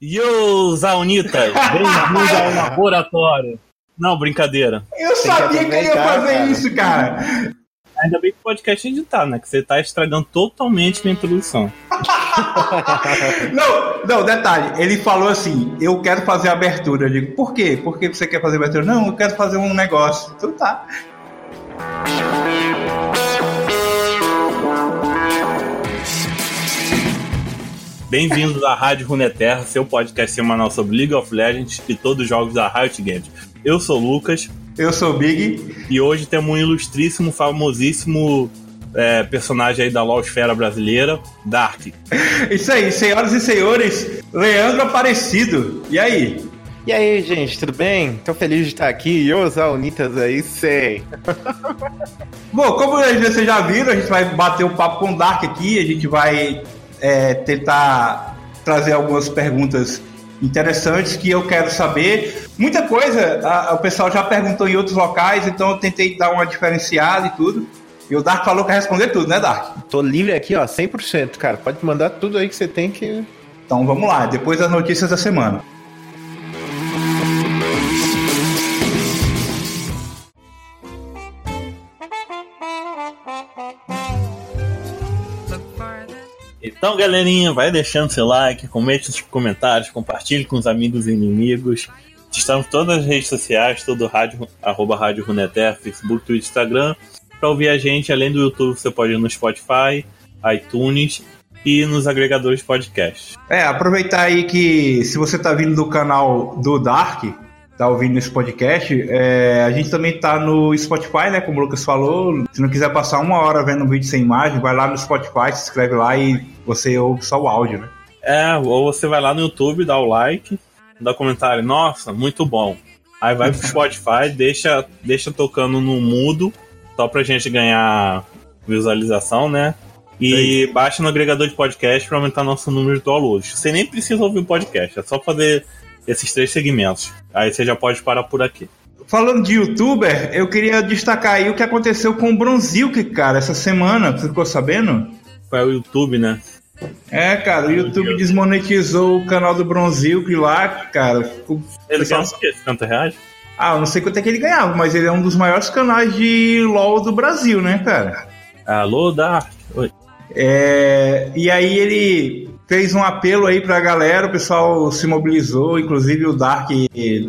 Yo, Zaunitas! Bem-vindo ao laboratório! Não, brincadeira. Eu sabia que ele ia fazer cara. isso, cara. Ainda bem que o podcast é editar, né? Que você tá estragando totalmente minha introdução. não, não, detalhe. Ele falou assim: eu quero fazer a abertura. Eu digo, por quê? Por que você quer fazer a abertura? Não, eu quero fazer um negócio. Então tá. Bem-vindos à Rádio Runeterra, seu podcast semanal sobre League of Legends e todos os jogos da Riot Games. Eu sou o Lucas. Eu sou o Big. E hoje temos um ilustríssimo, famosíssimo é, personagem aí da Lawsfera brasileira, Dark. Isso aí, senhoras e senhores, Leandro Aparecido. E aí? E aí, gente, tudo bem? Tô feliz de estar aqui. E os Unitas aí, sei. Bom, como vocês já viram, a gente vai bater um papo com o Dark aqui, a gente vai é, tentar trazer algumas perguntas interessantes que eu quero saber. Muita coisa a, o pessoal já perguntou em outros locais, então eu tentei dar uma diferenciada e tudo. E o Dark falou que vai responder tudo, né, Dark? Tô livre aqui, ó, 100%, cara. Pode mandar tudo aí que você tem que. Então vamos lá, depois das notícias da semana. Então, galerinha, vai deixando seu like, comente nos comentários, compartilhe com os amigos e inimigos. Estamos todas as redes sociais, todo rádio, arroba Rádio Runeter, Facebook, Twitter, Instagram. Para ouvir a gente, além do YouTube, você pode ir no Spotify, iTunes e nos agregadores podcast. É, aproveitar aí que se você está vindo do canal do Dark, tá ouvindo esse podcast, é, a gente também tá no Spotify, né? Como o Lucas falou. Se não quiser passar uma hora vendo um vídeo sem imagem, vai lá no Spotify, se inscreve lá e você ouve só o áudio, né? É, ou você vai lá no YouTube, dá o like, dá comentário, nossa, muito bom. Aí vai pro Spotify, deixa, deixa tocando no mudo, só pra gente ganhar visualização, né? E é baixa no agregador de podcast para aumentar nosso número de downloads. Você nem precisa ouvir o podcast, é só fazer esses três segmentos. Aí você já pode parar por aqui. Falando de youtuber, eu queria destacar aí o que aconteceu com o Bronzilk, cara, essa semana. Você ficou sabendo? Foi o YouTube, né? É, cara, o YouTube desmonetizou o canal do Bronzilk lá, cara. Ele ganhou quê? 50 reais? Ah, eu não sei quanto é que ele ganhava, mas ele é um dos maiores canais de LoL do Brasil, né, cara? Alô, Dark. Oi. É, e aí ele fez um apelo aí pra galera, o pessoal se mobilizou, inclusive o Dark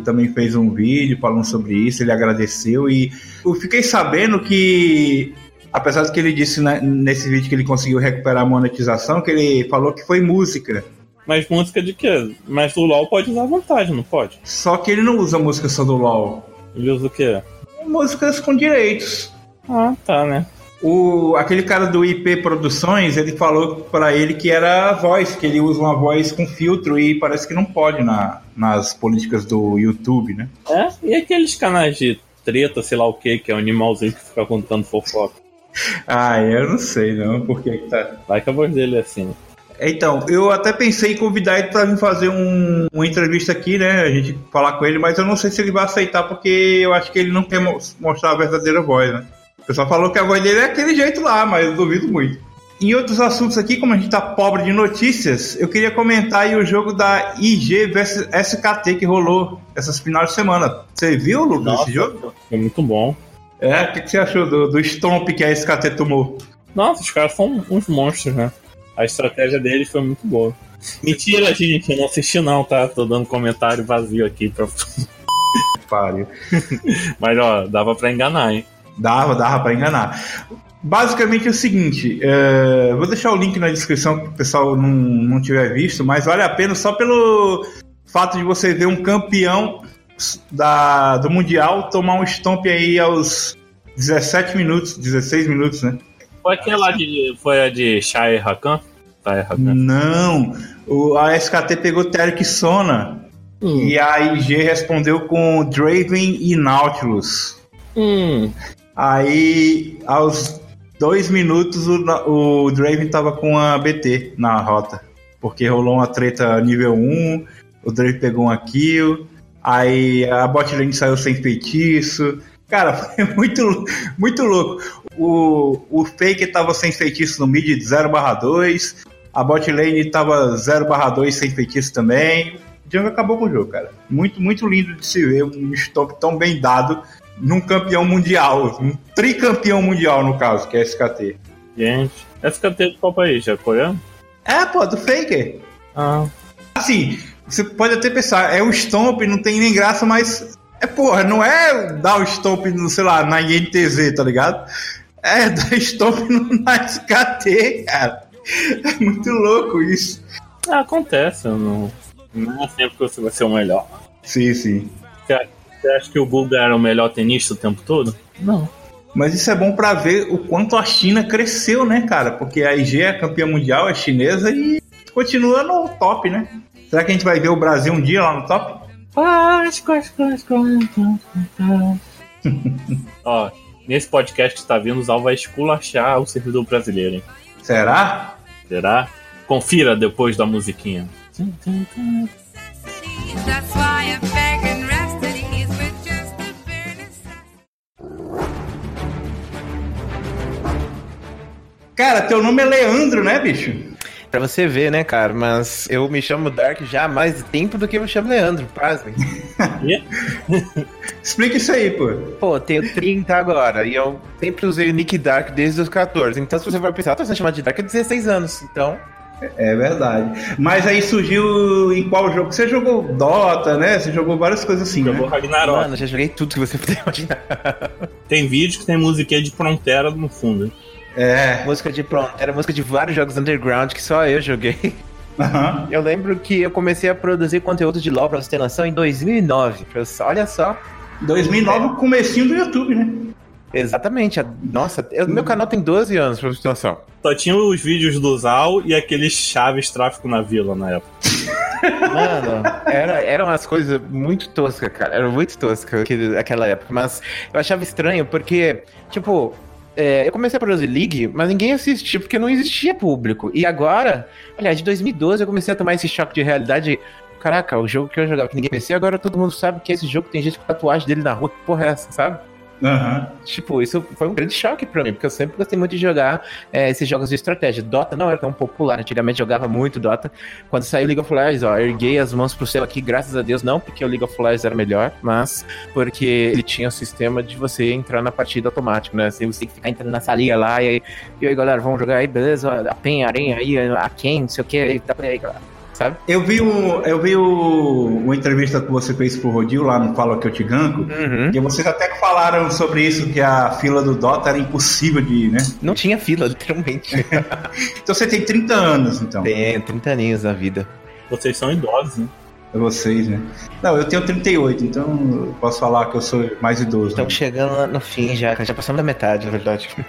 também fez um vídeo falando sobre isso, ele agradeceu e eu fiquei sabendo que apesar de que ele disse né, nesse vídeo que ele conseguiu recuperar a monetização, que ele falou que foi música. Mas música de quê? Mas o LoL pode usar à vontade, não pode? Só que ele não usa música só do LoL. Ele usa o quê? Músicas com direitos. Ah, tá, né? O, aquele cara do IP Produções, ele falou para ele que era a voz, que ele usa uma voz com filtro e parece que não pode na, nas políticas do YouTube, né? É? E aqueles canais de treta, sei lá o que, que é um animalzinho que fica contando fofoca? ah, eu não sei não, porque tá. Vai que a voz dele é assim. Então, eu até pensei em convidar ele para vir fazer um, uma entrevista aqui, né? A gente falar com ele, mas eu não sei se ele vai aceitar, porque eu acho que ele não quer mostrar a verdadeira voz, né? O pessoal falou que a voz dele é aquele jeito lá, mas eu duvido muito. Em outros assuntos aqui, como a gente tá pobre de notícias, eu queria comentar aí o jogo da IG vs SKT que rolou essas finais de semana. Você viu, Lucas, Nossa, esse jogo? Foi muito bom. É, o que, que, você achou do, do stomp que a SKT tomou? Nossa, os caras são uns monstros, né? A estratégia deles foi muito boa. Mentira, gente, eu não assisti não, tá? Tô dando comentário vazio aqui pra... Pare. Mas, ó, dava pra enganar, hein? Dava, dava para enganar. Basicamente é o seguinte, é, vou deixar o link na descrição para o pessoal não, não tiver visto, mas vale a pena só pelo fato de você ver um campeão da, do Mundial tomar um stomp aí aos 17 minutos, 16 minutos, né? Foi aquela de. Foi a de Shai Rakan? Não, o, a SKT pegou Terek Sona hum. e a IG respondeu com Draven e Nautilus. Hum. Aí, aos dois minutos, o, o Draven tava com a BT na rota. Porque rolou uma treta nível 1, o Draven pegou um kill, aí a bot lane saiu sem feitiço. Cara, foi muito, muito louco. O, o Fake tava sem feitiço no mid de 0/2, A bot lane tava 0/2 sem feitiço também. O Jungle acabou com o jogo, cara. Muito, muito lindo de se ver um stop tão bem dado num campeão mundial. Um tricampeão mundial, no caso, que é SKT. Gente, SKT de qual país? É coreano? É, pô, do Faker. Ah, Assim, você pode até pensar, é um stomp, não tem nem graça, mas. É, porra, não é dar o stomp, no, sei lá, na INTZ, tá ligado? É dar stomp no- na SKT, cara. É muito louco isso. Ah, acontece, não, não é sempre que você vai ser o melhor. Sim, sim. Você, você acha que o Guga era o melhor tenista o tempo todo? Não. Mas isso é bom pra ver o quanto a China cresceu, né, cara? Porque a IG é campeã mundial, é chinesa e continua no top, né? Será que a gente vai ver o Brasil um dia lá no top? Ó, nesse podcast que está vindo, o Zal vai esculachar o servidor brasileiro, hein? Será? Será? Confira depois da musiquinha. That's why I'm back Cara, teu nome é Leandro, né, bicho? Pra você ver, né, cara? Mas eu me chamo Dark já há mais tempo do que eu me chamo Leandro, pasmem. Explica isso aí, pô. Pô, eu tenho 30 agora e eu sempre usei o Nick Dark desde os 14. Então, se você vai pensar, tô sendo chamado de Dark há 16 anos. Então, É verdade. Mas aí surgiu em qual jogo? Você jogou Dota, né? Você jogou várias coisas assim, Jogou né? Ragnarok. mano, já joguei tudo que você puder imaginar. Tem vídeo que tem musiquinha de Frontera no fundo. É. música de pronto, era música de vários jogos underground que só eu joguei. Aham. Eu lembro que eu comecei a produzir conteúdo de LoL pra você ter noção em 2009. Pra você- Olha só. 2009, o comecinho do YouTube, né? Exatamente. a- Nossa, eu- meu canal tem 12 anos, pra você ter noção. Só tinha os vídeos do Zal e aqueles chaves tráfico na vila na época. Mano, era, eram umas coisas muito toscas, cara. Era muito tosca aquela época. Mas eu achava estranho porque, tipo, é, eu comecei a produzir League, mas ninguém assistia porque não existia público. E agora, aliás, de 2012 eu comecei a tomar esse choque de realidade. Caraca, o jogo que eu jogava que ninguém conhecia, agora todo mundo sabe que esse jogo tem gente com tatuagem dele na rua. Que porra é essa, sabe? Aham. Tipo, isso foi um grande choque pra mim, porque eu sempre gostei muito de jogar é, esses jogos de estratégia. Dota não era tão popular, antigamente jogava muito Dota. Quando saiu League of Legends, ó, erguei as mãos pro céu aqui, graças a Deus, não porque o League of Legends era melhor, mas porque ele tinha o sistema de você entrar na partida automático, né? Você tem que ficar entrando na salinha lá, e aí, e aí galera, vamos jogar aí, beleza? A PEN, a Aranha aí, a quem, não sei o que, tá aí, galera. Sabe? Eu vi, um, eu vi o, uma entrevista que você fez pro Rodil lá no Fala Que Eu Te Ganco. Uhum. E vocês até falaram sobre isso, que a fila do Dota era impossível de ir, né? Não tinha fila, literalmente. Então você tem 30 anos, então. Tem 30 aninhos na vida. Vocês são idosos, né? É vocês, né? Não, eu tenho 38, então eu posso falar que eu sou mais idoso. né? Estamos chegando lá no fim já, já passamos da metade, na verdade.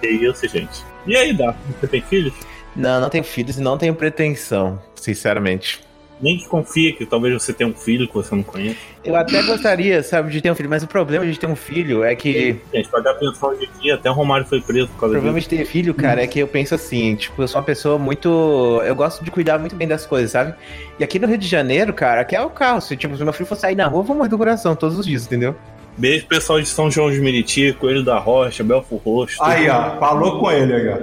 Que isso, gente. E aí, Dá? Você tem filhos? Não, não tenho filhos e não tenho pretensão, sinceramente. Nem que confia que talvez você tenha um filho que você não conhece. Eu até gostaria, sabe, de ter um filho, mas o problema de ter um filho é que. Gente, pagar pensão hoje em dia, até o Romário foi preso por O causa problema disso. de ter filho, cara, é que eu penso assim, tipo, eu sou uma pessoa muito. Eu gosto de cuidar muito bem das coisas, sabe? E aqui no Rio de Janeiro, cara, aqui é o caos. Se, tipo, se meu filho for sair na rua, eu vou morrer do coração todos os dias, entendeu? Beijo pessoal de São João de Meriti, Coelho da Rocha, Belfo Roxo. Aí, ó, falou com ele aí, ó.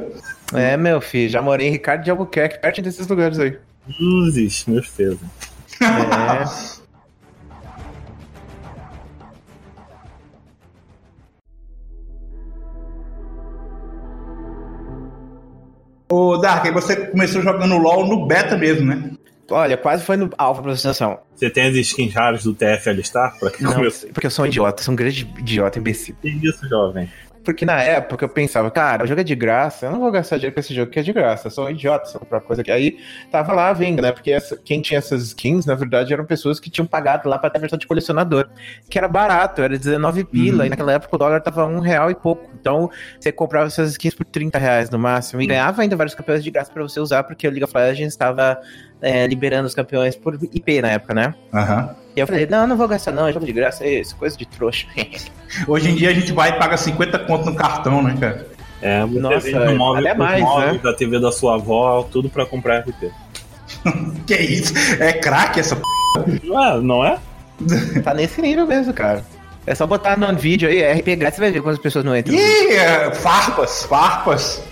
É, meu filho, já morei em Ricardo de Albuquerque, perto desses lugares aí. Luzes, meus pesos. É. Ô, Dark, aí você começou jogando LOL no beta mesmo, né? Olha, quase foi no alfa pra apresentação. Você tem as skins raras do TF Alistar? Pra que Não, começou? porque eu sou um idiota, sou um grande idiota, imbecil. Que isso, jovem? Porque na época eu pensava, cara, o jogo é de graça, eu não vou gastar dinheiro com esse jogo que é de graça, eu sou um idiota se eu comprar coisa aqui. Aí tava lá vendo, né? Porque essa- quem tinha essas skins, na verdade, eram pessoas que tinham pagado lá pra ter a versão de colecionador, que era barato, era 19 pila, Uhum. e naquela época o dólar tava um real e pouco. Então você comprava essas skins por 30 reais no máximo, e ganhava ainda vários campeões de graça pra você usar, porque o League of Legends estava é, liberando os campeões por IP na época, né? Aham. E eu falei, não, não vou gastar não, é jogo de graça, é isso, coisa de trouxa. Hoje em dia a gente vai e paga 50 conto no cartão, né, cara? É, vende no móvel, até mais, móveis né? da TV da sua avó, tudo pra comprar RP. Que isso? É craque essa p. Ah, não é? Tá nesse nível mesmo, cara. É só botar no vídeo aí, RP grátis, você vai ver quantas pessoas não entram. Ih, é, farpas, farpas.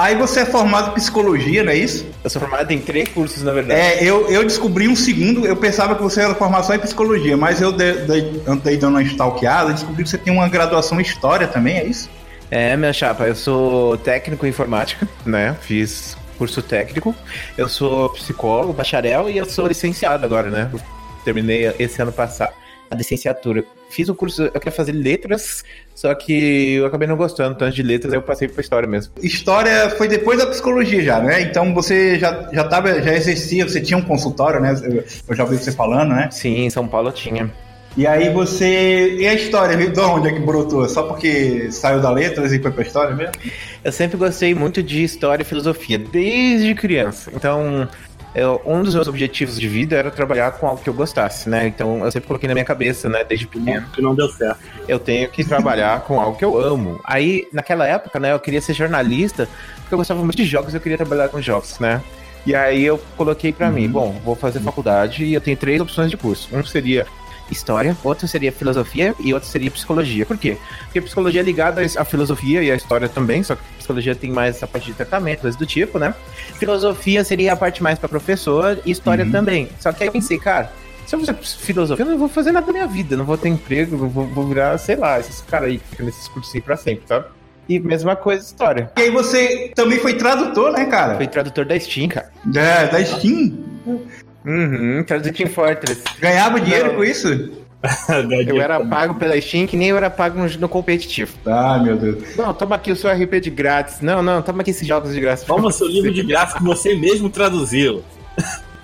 Aí você é formado em psicologia, não é isso? Eu sou formado em três cursos, na verdade. É, eu, eu descobri um segundo, eu pensava que você era formação em psicologia, mas eu dei, dei, andei dando uma stalkeada, descobri que você tem uma graduação em história também, é isso? É, minha chapa, eu sou técnico em informática, né? Fiz curso técnico. Eu sou psicólogo, bacharel e eu sou licenciado agora, né? Terminei esse ano passado a licenciatura. Fiz um curso, eu queria fazer letras, só que eu acabei não gostando tanto de letras, aí eu passei pra história mesmo. História foi depois da psicologia já, né? Então você já, já, tava, já exercia, você tinha um consultório, né? Eu, eu já ouvi você falando, né? Sim, em São Paulo eu tinha. E aí você. E a história, de onde é que brotou? Só porque saiu da letras e foi pra história mesmo? Eu sempre gostei muito de história e filosofia, desde criança. Então, eu, um dos meus objetivos de vida era trabalhar com algo que eu gostasse, né? Então eu sempre coloquei na minha cabeça, né, desde pequeno. Que não deu certo. Eu tenho que trabalhar com algo que eu amo. Aí, naquela época, né, eu queria ser jornalista, porque eu gostava muito de jogos e eu queria trabalhar com jogos, né? E aí eu coloquei para mim, bom, vou fazer faculdade e eu tenho três opções de curso. Um seria história, outro seria filosofia e outro seria psicologia. Por quê? Porque psicologia é ligada à filosofia e à história também, só que psicologia tem mais essa parte de tratamento, coisas do tipo, né? Filosofia seria a parte mais para professor e história também. Só que aí eu pensei, cara, se eu fizer filosofia, eu não vou fazer nada da minha vida, não vou ter emprego, vou, vou virar, sei lá, esses caras aí que ficam nesses cursinhos pra sempre, sabe? E mesma coisa, história. E aí você também foi tradutor, né, cara? Fui tradutor da Steam, cara. É, da Steam. Uhum, traduzi Team Fortress. Ganhava dinheiro Não. com isso? Eu era pago pela Steam que nem eu era pago no, no competitivo. Ah, meu Deus. Não, toma aqui o seu RP de grátis. Não, não, toma aqui esses jogos de graça. Toma seu livro de graça que você mesmo traduziu.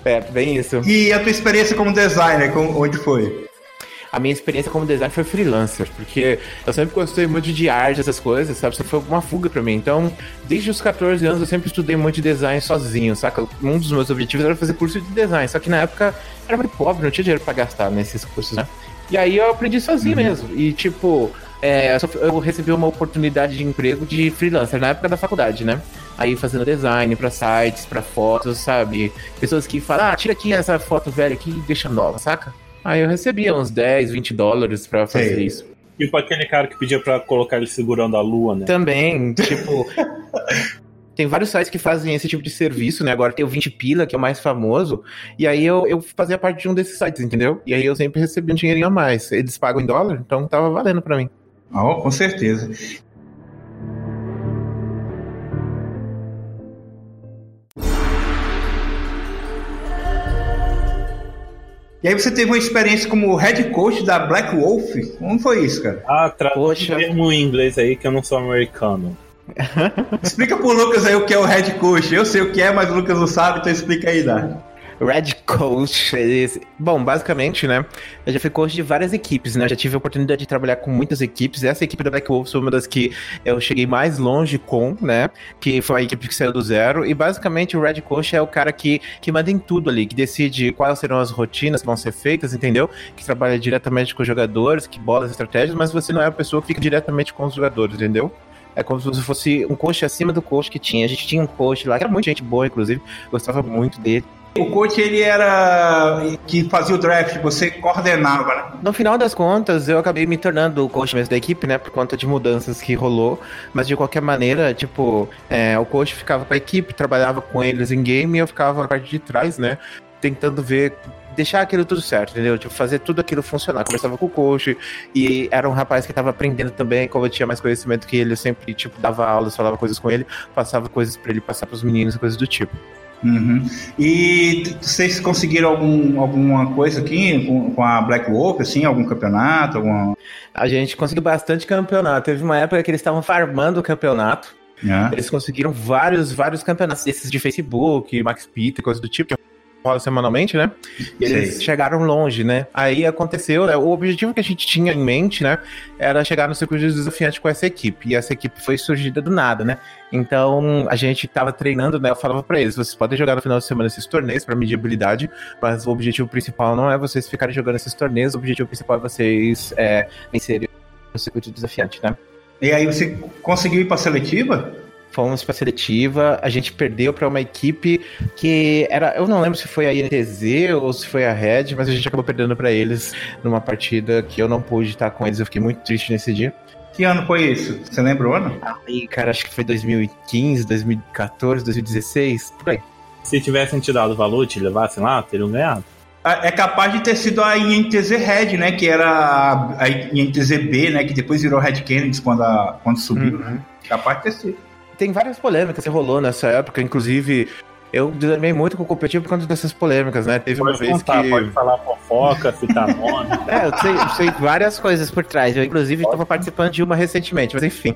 É, bem isso. E a tua experiência como designer, com- onde foi? A minha experiência como designer foi freelancer, porque eu sempre gostei muito de arte, essas coisas, sabe? Isso foi uma fuga pra mim. Então, desde os 14 anos eu sempre estudei muito de design sozinho, saca? Um dos meus objetivos era fazer curso de design, só que na época era muito pobre, não tinha dinheiro pra gastar nesses cursos, né? E aí eu aprendi sozinho mesmo. E tipo, é, eu, recebi uma oportunidade de emprego de freelancer na época da faculdade, né? Aí fazendo design pra sites, pra fotos, sabe? Pessoas que falam, ah, tira aqui essa foto velha aqui e deixa nova, saca? Aí eu recebia uns 10, 20 dólares pra fazer Sei. isso. Tipo aquele cara que pedia pra colocar ele segurando a lua, né? Também, tipo. Tem vários sites que fazem esse tipo de serviço, né? Agora tem o 20 Pila, que é o mais famoso. E aí eu, eu fazia parte de um desses sites, entendeu? E aí eu sempre recebia um dinheirinho a mais. Eles pagam em dólar, então tava valendo pra mim. Oh, com certeza. E aí você teve uma experiência como head coach da Black Wolf? Como foi isso, cara? Ah, traduz Poxa. um termo em inglês aí que eu não sou americano. Explica pro Lucas aí o que é o head coach. Eu sei o que é, mas o Lucas não sabe, então explica aí, Dá. Red eles- Bom, basicamente, né? Eu já fui coach de várias equipes, né? Eu já tive a oportunidade de trabalhar com muitas equipes. Essa equipe da Black Wolf foi uma das que eu cheguei mais longe com, né? Que foi a equipe que saiu do zero. E basicamente o Red Coach é o cara que, que manda em tudo ali, que decide quais serão as rotinas que vão ser feitas, entendeu? Que trabalha diretamente com os jogadores, que bola as estratégias, mas você não é a pessoa que fica diretamente com os jogadores, entendeu? É como se fosse um coach acima do coach que tinha. A gente tinha um coach lá, que era muita gente boa, inclusive. Gostava muito dele. O coach, ele era que fazia o draft, você coordenava, né? No final das contas, eu acabei me tornando o coach mesmo da equipe, né? Por conta de mudanças que rolou. Mas de qualquer maneira, tipo, é, o coach ficava com a equipe, trabalhava com eles em game e eu ficava na parte de trás, né? Tentando ver. Deixar aquilo tudo certo, entendeu? Tipo, fazer tudo aquilo funcionar. Conversava com o coach e era um rapaz que tava aprendendo também, como eu tinha mais conhecimento que ele, eu sempre, tipo, dava aulas, falava coisas com ele, passava coisas pra ele passar pros meninos, coisas do tipo. Uhum. E vocês conseguiram algum, alguma coisa aqui com, com a Black Wolf, assim, algum campeonato, alguma... A gente conseguiu bastante campeonato. Teve uma época que eles estavam farmando o campeonato. né? Eles conseguiram vários, vários campeonatos desses de Facebook, Max Peter, coisa do tipo, rola semanalmente, né? E eles Sei. chegaram longe, né? Aí aconteceu, né? O objetivo que a gente tinha em mente, né? Era chegar no circuito de desafiante com essa equipe. E essa equipe foi surgida do nada, né? Então a gente tava treinando, né? Eu falava pra eles: vocês podem jogar no final de semana esses torneios pra medir habilidade, mas o objetivo principal não é vocês ficarem jogando esses torneios, o objetivo principal é vocês é, vencerem o circuito desafiante, né? E aí você conseguiu ir pra seletiva? Fomos pra seletiva, a gente perdeu pra uma equipe que era. Eu não lembro se foi a INTZ ou se foi a Red, mas a gente acabou perdendo pra eles numa partida que eu não pude estar com eles. Eu fiquei muito triste nesse dia. Que ano foi isso? Você lembra o ano? Aí, cara, acho que foi 2015, 2014, 2016, por aí. Se tivessem te dado valor e te levassem lá, teriam ganhado. É capaz de ter sido a INTZ Red, né? Que era a, a INTZ B, né? Que depois virou Red Kennedy quando, a, quando subiu. Uhum. Capaz de ter sido. Tem várias polêmicas que rolou nessa época, inclusive eu desanimei muito com o competitivo por conta dessas polêmicas, né? Teve uma Pode vez contar, que. pode falar fofoca, citar nome. É, eu sei, eu sei várias coisas por trás. Eu, inclusive, estava participando de uma recentemente, mas enfim.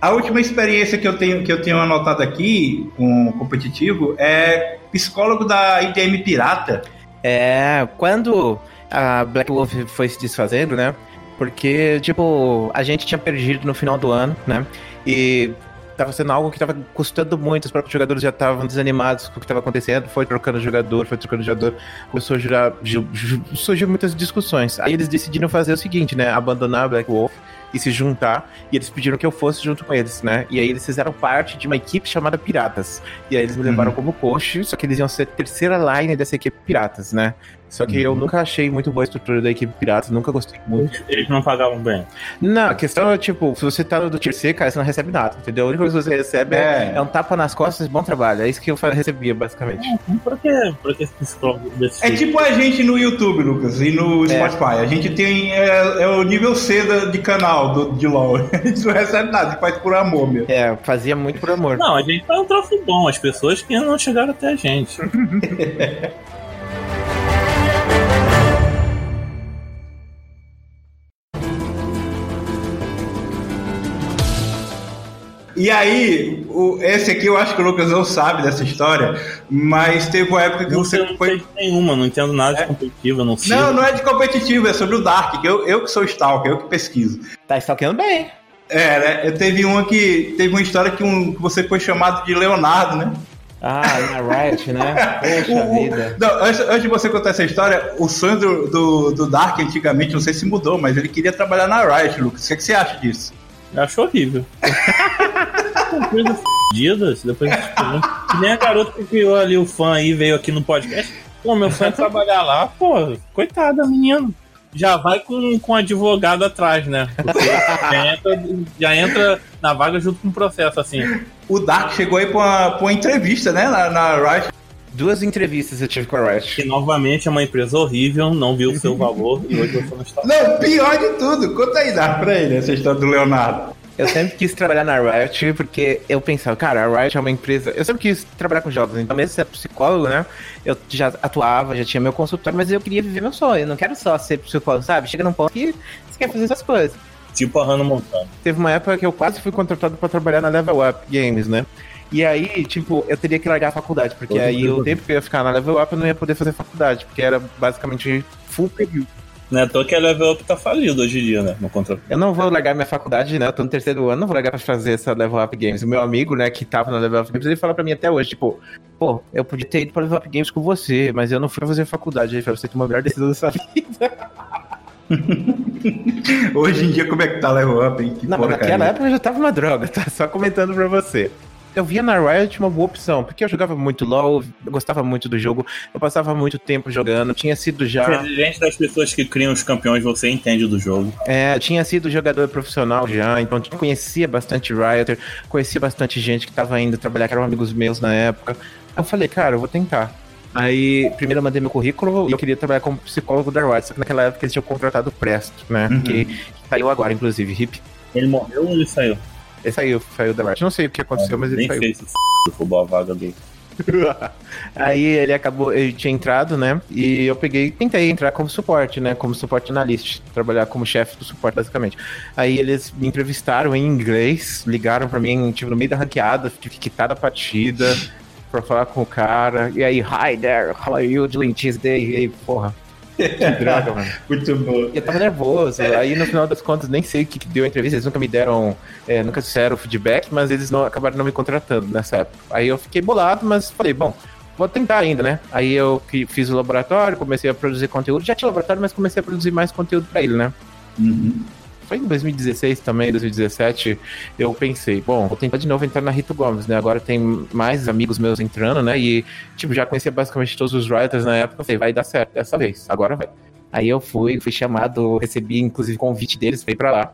A última experiência que eu tenho, que eu tenho anotado aqui com o competitivo é psicólogo da IDM Pirata. É, quando a Black Wolf foi se desfazendo, né? Porque, tipo, a gente tinha perdido no final do ano, né? E tava sendo algo que tava custando muito, os próprios jogadores já estavam desanimados com o que tava acontecendo, foi trocando jogador, foi trocando jogador, começou a ju, surgiu muitas discussões. Aí eles decidiram fazer o seguinte, né? Abandonar a Black Wolf e se juntar, e eles pediram que eu fosse junto com eles, né? E aí eles fizeram parte de uma equipe chamada Piratas. E aí eles me levaram Uhum. como coach, só que eles iam ser a terceira line dessa equipe Piratas, né? Só que eu nunca achei muito boa a estrutura da equipe Piratas, nunca gostei muito. Eles não pagavam bem. Não, a questão é, tipo, se você tá no do Tier C, cara, você não recebe nada, entendeu? A única coisa que você recebe é, É. é um tapa nas costas e bom trabalho. É isso que eu recebia, basicamente. Por que, por que esse desse É tipo a gente no YouTube, Lucas, e no É. Spotify. A gente tem é, é o nível C da- de canal do, de LOL. A gente não recebe nada, a gente faz por amor mesmo. É, fazia muito por amor. Não, a gente faz um troço bom, as pessoas que não chegaram até a gente. E aí, o- esse aqui eu acho que o Lucas não sabe dessa história, mas teve uma época que Não você não foi. sei nenhuma, não entendo nada de competitivo, não sei. Não, não é de competitivo, é sobre o Dark, que eu, eu que sou Stalker, eu que pesquiso. Tá stalkeando bem. É, né? Eu teve uma que. Teve uma história que, um, que você foi chamado de Leonardo, né? Ah, na Riot, né? Poxa O- vida. não, antes, antes de você contar essa história, o sonho do, do, do Dark antigamente, não sei se mudou, mas ele queria trabalhar na Riot, Lucas. O que, que você acha disso? Eu acho horrível. São coisas fodidas, depois a gente comenta. Que nem a garota que criou ali o fã aí, veio aqui no podcast. Pô, meu fã é trabalhar lá, pô, coitada, menino. Já vai com, com advogado atrás, né? Porque já entra, já entra na vaga junto com o processo, assim. O Dark chegou aí pra uma, pra uma entrevista, né? Na, na Riot. Duas entrevistas eu tive com a Que Riot. novamente é uma empresa horrível, não viu o seu valor e hoje você não está. Não, pior de tudo. Conta aí, Dark, pra ele, essa história do Leonardo. Eu sempre quis trabalhar na Riot porque eu pensava, cara, a Riot é uma empresa. Eu sempre quis trabalhar com jogos, então mesmo ser psicólogo, né? Eu já atuava, já tinha meu consultório, mas eu queria viver meu sonho. Eu não quero só ser psicólogo, sabe? Chega num ponto que você quer fazer essas coisas. Tipo a Hannah Montana. Teve uma época que eu quase fui contratado pra trabalhar na Level Up Games, né? E aí, tipo, eu teria que largar a faculdade, porque Todo aí o tempo que eu ia ficar na Level Up eu não ia poder fazer faculdade, porque era basicamente full período. Né? Tô que a Level Up tá falido hoje em dia, né? No contrato. Eu não vou largar minha faculdade, né? Eu tô no terceiro ano, não vou largar pra fazer essa Level Up Games. O meu amigo, né, que tava na Level Up Games, ele fala pra mim até hoje, tipo, pô, eu podia ter ido pra Level Up Games com você, mas eu não fui fazer faculdade. Aí falou, você tomou a melhor decisão da sua vida. Hoje em dia, como é que tá Level Up, hein? Que Não, porcaria. naquela época eu já tava uma droga, tá? Só comentando pra você. Eu via na Riot uma boa opção, porque eu jogava muito LoL, eu gostava muito do jogo, eu passava muito tempo jogando, tinha sido já. Diferente das pessoas que criam os campeões, você entende do jogo. É, eu tinha sido jogador profissional já, então conhecia bastante Rioter, conhecia bastante gente que tava indo trabalhar, que eram amigos meus na época. Eu falei, cara, eu vou tentar. Aí, primeiro eu mandei meu currículo e eu queria trabalhar como psicólogo da Riot, só que naquela época eles tinham contratado o Presto, né? Uhum. Que, que saiu agora, inclusive, hip. Ele morreu ou ele saiu? Ele saiu, saiu da Riot. Não sei o que aconteceu, mas ele Nem saiu. fez esse f... roubou a vaga dele. Aí ele acabou, ele tinha entrado, né? E eu peguei, tentei entrar como suporte, né? Como suporte analista, trabalhar como chefe do suporte, basicamente. Aí eles me entrevistaram em inglês, ligaram pra mim, tipo, no meio da ranqueada, tive que quitar da partida pra falar com o cara. E aí, hi there, how are you doing this day? E aí, porra. Que droga, mano. Muito bom. E eu tava nervoso. Aí no final das contas, nem sei o que, que deu a entrevista. Eles nunca me deram, é, nunca disseram feedback, mas eles não acabaram não me contratando nessa época. Aí eu fiquei bolado, mas falei, bom, vou tentar ainda, né? Aí eu que fiz o laboratório, comecei a produzir conteúdo. Já tinha laboratório, mas comecei a produzir mais conteúdo pra ele, né? Uhum. Foi em 2016 também, 2017, eu pensei, bom, vou tentar de novo entrar na Rito Gomes, né? Agora tem mais amigos meus entrando, né? E, tipo, já conhecia basicamente todos os writers na época. Falei, vai dar certo dessa vez, agora vai. Aí eu fui, fui chamado, recebi inclusive convite deles ir pra lá.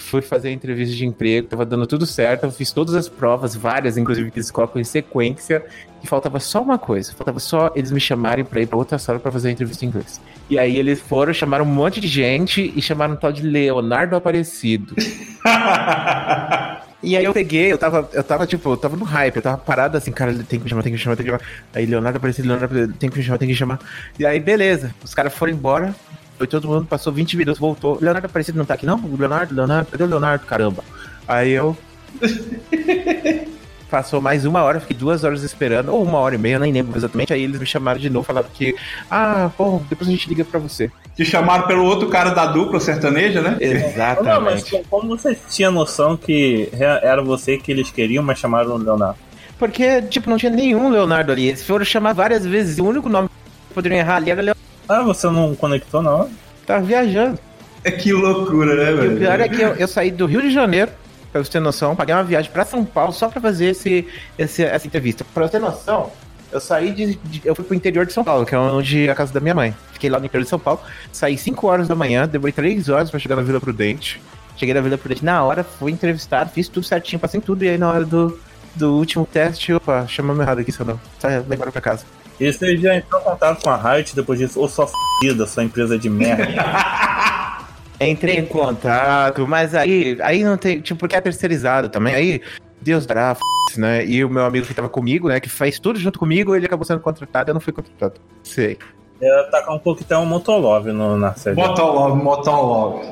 Fui fazer a entrevista de emprego, tava dando tudo certo, eu fiz todas as provas, várias, inclusive, que eles colocam em sequência, e faltava só uma coisa, faltava só eles me chamarem pra ir pra outra sala pra fazer a entrevista em inglês. E aí eles foram, chamaram um monte de gente e chamaram um tal de Leonardo Aparecido. E aí eu peguei, eu tava, eu tava, tipo, eu tava no hype, eu tava parado assim, cara, tem que me chamar, tem que me chamar, tem que me chamar. Aí Leonardo Aparecido, Leonardo tem que me chamar, tem que me chamar. E aí, beleza, os caras foram embora, foi todo mundo, passou 20 minutos, voltou. Leonardo Aparecido não tá aqui, não? Leonardo, Leonardo, cadê o Leonardo? Caramba. Aí eu. Passou mais uma hora, fiquei duas horas esperando, ou uma hora e meia, nem lembro exatamente. Aí eles me chamaram de novo, falaram que, ah, pô, depois a gente liga pra você. Te chamaram pelo outro cara da dupla sertaneja, né? Não, mas Exatamente. como- você tinha noção que era você que eles queriam, mas chamaram o Leonardo? Porque, tipo, não tinha nenhum Leonardo ali. Eles foram chamar várias vezes. O único nome que poderiam errar ali era Leonardo. Ah, você não conectou, não? Tava viajando. É que loucura, né, E o velho? pior é que eu, eu saí do Rio de Janeiro, pra você ter noção, paguei uma viagem pra São Paulo só pra fazer esse, esse- essa entrevista. Pra você ter noção, eu saí de, de- Eu fui pro interior de São Paulo, que é onde é a casa da minha mãe. Fiquei lá no interior de São Paulo, saí 5 horas da manhã, demorei 3 horas pra chegar na Vila Prudente. Cheguei na Vila Prudente na hora, fui entrevistado, fiz tudo certinho, passei em tudo, e aí na hora do, do último teste, opa, chamamos errado aqui, seu não. Sai, vai embora pra casa. E você já entrou em contato com a Riot depois disso? Ou só fodida, sua empresa de merda? Entrei em contato, mas aí, aí não tem, tipo, porque é terceirizado também. Aí, Deus dará, f... né? E o meu amigo que tava comigo, né, que faz tudo junto comigo, ele acabou sendo contratado, eu não fui contratado. Sei. Eu ia tacar um coquetel Motolove no, na série. Motolove, Motolove.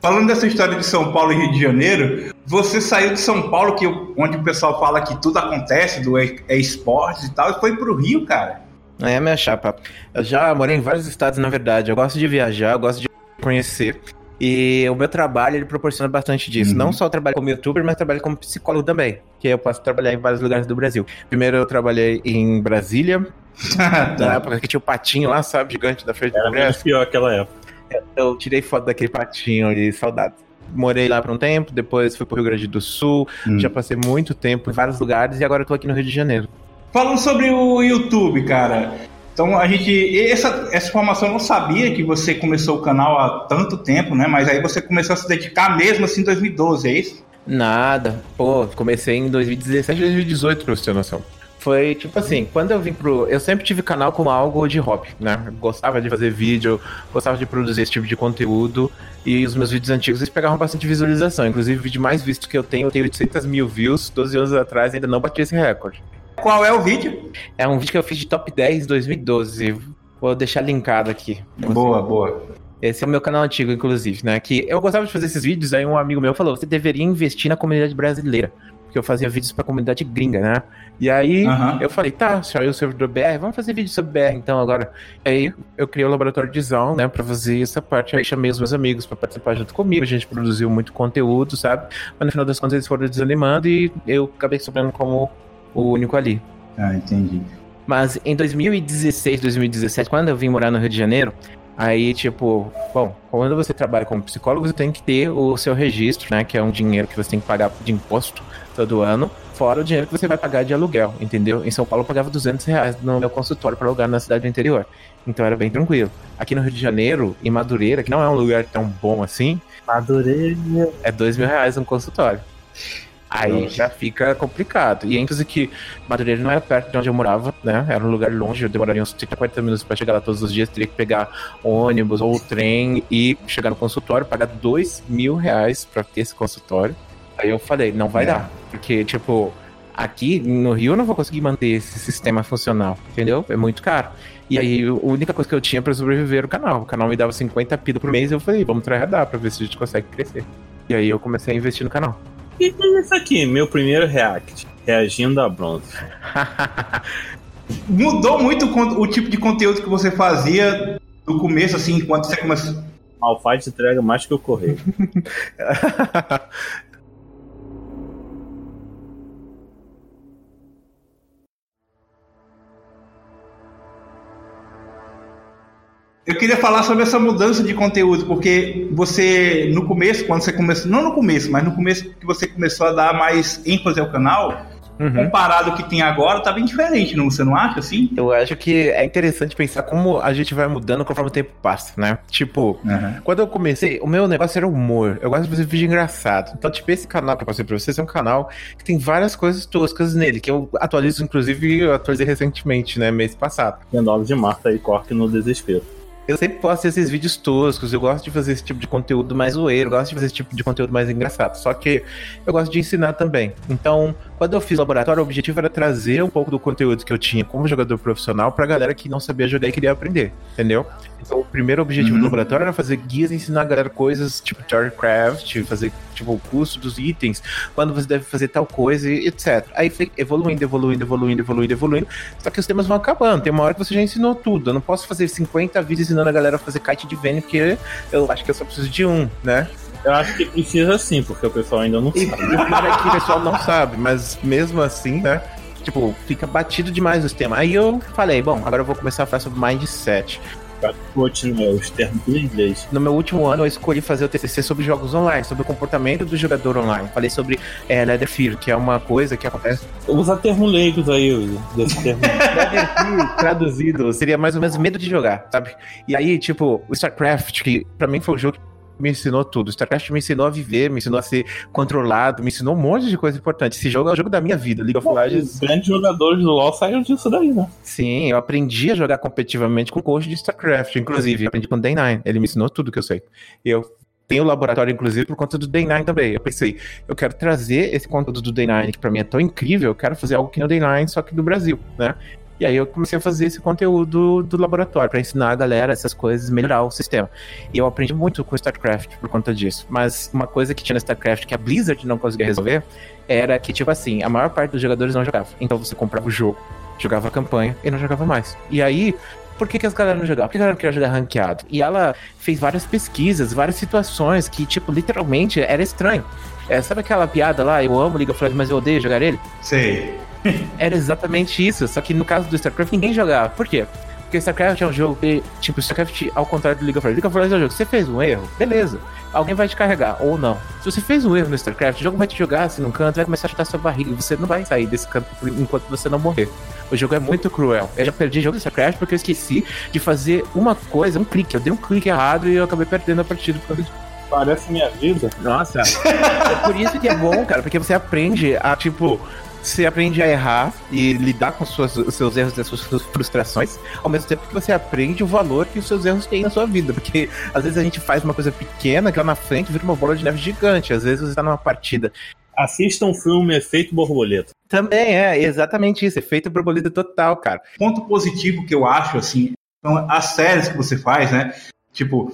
Falando dessa história de São Paulo e Rio de Janeiro, você saiu de São Paulo, que, onde o pessoal fala que tudo acontece, do e- é esportes e tal, e foi pro Rio, cara. É, minha chapa. Eu já morei em vários estados, na verdade. Eu gosto de viajar, eu gosto de conhecer. E o meu trabalho, ele proporciona bastante disso. Uhum. Não só trabalho como youtuber, mas trabalho como psicólogo também. Que eu posso trabalhar em vários lugares do Brasil. Primeiro eu trabalhei em Brasília, na época que tinha o patinho lá, sabe? Gigante da frente do Era Congresso. menos pior aquela época. Eu tirei foto daquele patinho ali, saudade. Morei lá por um tempo, depois fui pro Rio Grande do Sul, Hum. já passei muito tempo em vários lugares e agora eu tô aqui no Rio de Janeiro. Falando sobre o YouTube, cara. Então a gente. Essa, essa informação eu não sabia que você começou o canal há tanto tempo, né? Mas aí você começou a se dedicar mesmo assim em 2012, é isso? Nada. Pô, comecei em 2017, 2018, pra você ter noção. Foi tipo assim, quando eu vim pro. Eu sempre tive canal como algo de hobby, né? Eu Gostava de fazer vídeo, gostava de produzir esse tipo de conteúdo. E os meus vídeos antigos eles pegavam bastante visualização. Inclusive, o vídeo mais visto que eu tenho, eu tenho 800 mil views. 12 anos atrás ainda não bati esse recorde. Qual é o vídeo? É um vídeo que eu fiz de top 10 em 2012. Vou deixar linkado aqui. Boa, boa. Esse é o meu canal antigo, inclusive, né? Que eu gostava de fazer esses vídeos, aí um amigo meu falou: você deveria investir na comunidade brasileira. Porque eu fazia vídeos pra comunidade gringa, né? E aí Aham. eu falei, tá, saiu o servidor BR, vamos fazer vídeo sobre BR então agora. Aí eu criei o laboratório de Zão, né, pra fazer essa parte. Aí chamei os meus amigos pra participar junto comigo, a gente produziu muito conteúdo, sabe? Mas no final das contas eles foram desanimando e eu acabei sobrando como o único ali. Ah, entendi. Mas em 2016, 2017, quando eu vim morar no Rio de Janeiro, aí, tipo, bom, quando você trabalha como psicólogo, você tem que ter o seu registro, né? Que é um dinheiro que você tem que pagar de imposto todo ano, fora o dinheiro que você vai pagar de aluguel, entendeu? Em São Paulo eu pagava 200 reais no meu consultório para alugar na cidade do interior. Então era bem tranquilo. Aqui no Rio de Janeiro, em Madureira, que não é um lugar tão bom assim, Madureira. é dois mil reais um consultório. Aí Nossa. já fica complicado. E ênfase que Madureira não era perto de onde eu morava, né? Era um lugar longe, eu demoraria uns 30, 40 minutos pra chegar lá todos os dias. Teria que pegar ônibus ou trem e chegar no consultório, pagar dois mil reais pra ter esse consultório. Aí eu falei, não vai É. dar. Porque, tipo, aqui no Rio eu não vou conseguir manter esse sistema funcional, entendeu? É muito caro. E aí, a única coisa que eu tinha pra sobreviver era o canal. O canal me dava 50 pila por mês e eu falei, vamos tryhardar pra ver se a gente consegue crescer. E aí eu comecei a investir no canal. Que é isso aqui? Meu primeiro react. Reagindo a bronze. Mudou muito o tipo de conteúdo que você fazia do começo, assim, enquanto você começou. Malfight entrega mais que o correio. Eu queria falar sobre essa mudança de conteúdo, porque você, no começo, quando você começou, não no começo, mas no começo que você começou a dar mais ênfase ao canal, Uhum. comparado ao que tem agora, tá bem diferente, não, você não acha assim? Eu acho que é interessante pensar como a gente vai mudando conforme o tempo passa, né? Tipo, quando eu comecei, o meu negócio era humor. Eu gosto de fazer vídeo engraçado. Então, tipo, esse canal que eu passei pra vocês é um canal que tem várias coisas toscas nele, que eu atualizo, inclusive, eu atualizei recentemente, né? Mês passado. Tem nome de Marta e Cork no desespero. Eu sempre posto esses vídeos toscos, eu gosto de fazer esse tipo de conteúdo mais zoeiro, gosto de fazer esse tipo de conteúdo mais engraçado. Só que eu gosto de ensinar também. Então, quando eu fiz o laboratório, o objetivo era trazer um pouco do conteúdo que eu tinha como jogador profissional pra galera que não sabia jogar e queria aprender, entendeu? Então, o primeiro objetivo do laboratório era fazer guias e ensinar a galera coisas tipo StarCraft, fazer tipo o custo dos itens, quando você deve fazer tal coisa e etc. Aí foi evoluindo, evoluindo, evoluindo, evoluindo, evoluindo. Só que os temas vão acabando. Tem uma hora que você já ensinou tudo. Eu não posso fazer 50 vídeos ensinando a galera a fazer kite de Vene, porque eu acho que eu só preciso de um, né? Eu acho que precisa sim, porque o pessoal ainda não E sabe. o pior é que o pessoal não sabe, mas mesmo assim, né? Tipo, fica batido demais os temas. Aí eu falei, bom, agora eu vou começar a falar sobre mindset. Os termos em inglês. No meu último ano, eu escolhi fazer o TCC sobre jogos online, sobre o comportamento do jogador online. Falei sobre é, Leatherfield, que é uma coisa que acontece. Usa termos leigos aí, desse termo. Leatherfield, traduzido, seria mais ou menos medo de jogar, sabe? E aí, tipo, o StarCraft, que pra mim foi o jogo que me ensinou tudo. O StarCraft me ensinou a viver, me ensinou a ser controlado, me ensinou um monte de coisa importante. Esse jogo é o jogo da minha vida. League of Legends Os grandes jogadores do LoL saíram disso daí, né? Sim, eu aprendi a jogar competitivamente com o coach de StarCraft, inclusive. Eu aprendi com o Day9. Ele me ensinou tudo que eu sei. Eu tenho o laboratório, inclusive, por conta do Day9 também. Eu pensei, eu quero trazer esse conteúdo do Day9, que pra mim é tão incrível, eu quero fazer algo que no Day9, só que do Brasil, né? E aí eu comecei a fazer esse conteúdo do laboratório pra ensinar a galera essas coisas, melhorar o sistema. E eu aprendi muito com StarCraft por conta disso. Mas uma coisa que tinha no StarCraft que a Blizzard não conseguia resolver era que, tipo assim, a maior parte dos jogadores não jogava. Então você comprava o jogo, jogava a campanha e não jogava mais. E aí, por que, que as galera não jogavam? Por que a galera não queria jogar ranqueado? E ela fez várias pesquisas, várias situações que, tipo, literalmente era estranho. É, sabe aquela piada lá, eu amo League of Legends, mas eu odeio jogar ele? Sei. Era exatamente isso, só que no caso do StarCraft ninguém jogava. Por quê? Porque StarCraft é um jogo que, tipo, StarCraft, ao contrário do League of Legends, League of Legends é um jogo, você fez um erro, beleza. Alguém vai te carregar, ou não. Se você fez um erro no StarCraft, o jogo vai te jogar assim num canto, vai começar a chutar sua barriga, e você não vai sair desse canto enquanto você não morrer. O jogo é muito cruel. Eu já perdi jogo do StarCraft porque eu esqueci de fazer uma coisa, um clique. Eu dei um clique errado e eu acabei perdendo a partida por causa disso. Parece minha vida. Nossa. é por isso que é bom, cara, porque você aprende a, tipo, você aprende a errar e lidar com suas, os seus erros e as suas frustrações, ao mesmo tempo que você aprende o valor que os seus erros têm na sua vida. Porque às vezes a gente faz uma coisa pequena que lá na frente vira uma bola de neve gigante. Às vezes você tá numa partida. Assista um filme Efeito Borboleta. Também é exatamente isso, efeito borboleta total, cara. Ponto positivo que eu acho, assim, são as séries que você faz, né? Tipo,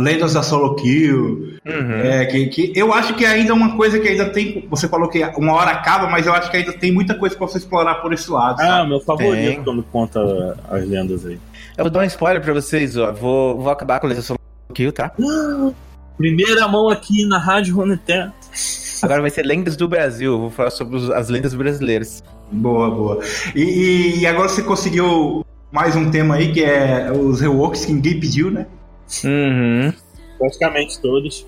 Lendas da Solo Kill. Uhum. É, que, que eu acho que ainda é uma coisa que ainda tem. Você falou que uma hora acaba, mas eu acho que ainda tem muita coisa pra você explorar por esse lado. Ah, sabe? meu favorito Tem. quando conta as lendas aí. Eu vou dar um spoiler pra vocês, ó. Vou, vou acabar com a legislação Kill, tá? Primeira mão aqui na Rádio Runeterra. Agora vai ser Lendas do Brasil. Eu vou falar sobre as lendas brasileiras. Boa, boa. E, e- e agora você conseguiu mais um tema aí, que é os reworks que ninguém pediu, né? Uhum. Praticamente todos.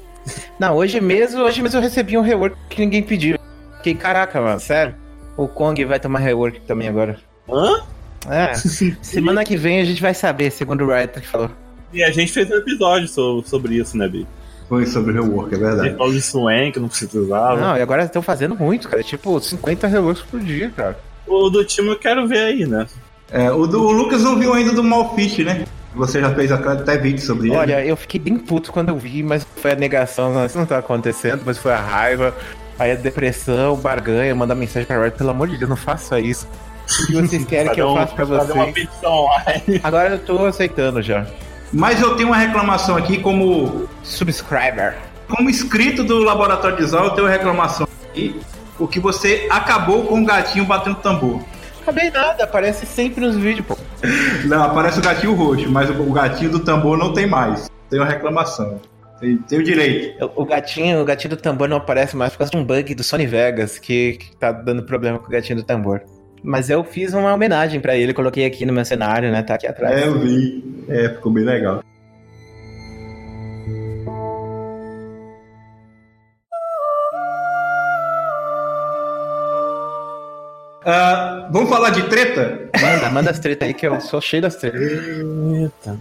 Não, hoje mesmo, hoje mesmo eu recebi um rework que ninguém pediu. Fiquei, caraca, mano, sério. O Kong vai tomar rework também agora. Hã? É, semana que vem a gente vai saber, segundo o Writer que falou. E a gente fez um episódio so- sobre isso, né, Bi? Foi sobre rework, é verdade. falou de Swan, que não precisava. Não, e agora estão fazendo muito, cara. Tipo, 50 reworks por dia, cara. O do time eu quero ver aí, né? É, o, do, o Lucas não viu ainda do Malfish, né? Você já fez até vídeo sobre ele. Olha, eu fiquei bem puto quando eu vi, mas foi a negação, não, isso não tá acontecendo, mas foi a raiva, aí a depressão, barganha, mandar mensagem pra Riot, pelo amor de Deus, não faça isso. O que vocês querem que eu um- faça pra vocês? Agora eu tô aceitando já. Mas eu tenho uma reclamação aqui como Subscriber. Como inscrito do Laboratório de Zal, eu tenho uma reclamação aqui, porque você acabou com o gatinho batendo tambor. Acabei nada, aparece sempre nos vídeos, pô. Não, aparece o gatinho roxo, mas o gatinho do tambor não tem mais. Tem uma reclamação. Tem, tem o direito. O gatinho, o gatinho do tambor não aparece mais por causa de um bug do Sony Vegas que, que tá dando problema com o gatinho do tambor. Mas eu fiz uma homenagem pra ele, coloquei aqui no meu cenário, né? Tá aqui atrás. É, eu vi. É, ficou bem legal. Ah, vamos falar de treta? Manda, manda as tretas aí que eu sou cheio das tretas. Eita.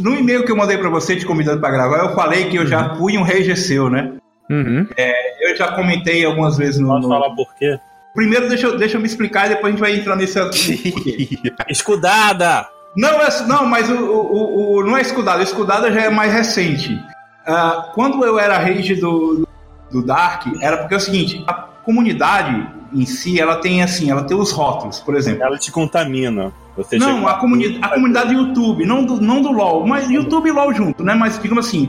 No e-mail que eu mandei pra você te convidando pra gravar, eu falei que eu já fui um rei seu, né? Uhum. Eu já comentei algumas vezes no. Posso no- falar por quê? Primeiro, deixa eu, deixa eu me explicar e depois a gente vai entrar nesse? Escudada! Não, é, não, mas o, o, o- não é escudada. O escudada já é mais recente. Ah, quando eu era rage do, do Dark, era porque é o seguinte: a comunidade em si, ela tem assim, ela tem os rótulos, por exemplo. Ela te contamina. Você Não, chega- a, comuni a comunidade do YouTube, não do, não do LoL, mas YouTube e LoL junto, né? Mas digamos assim,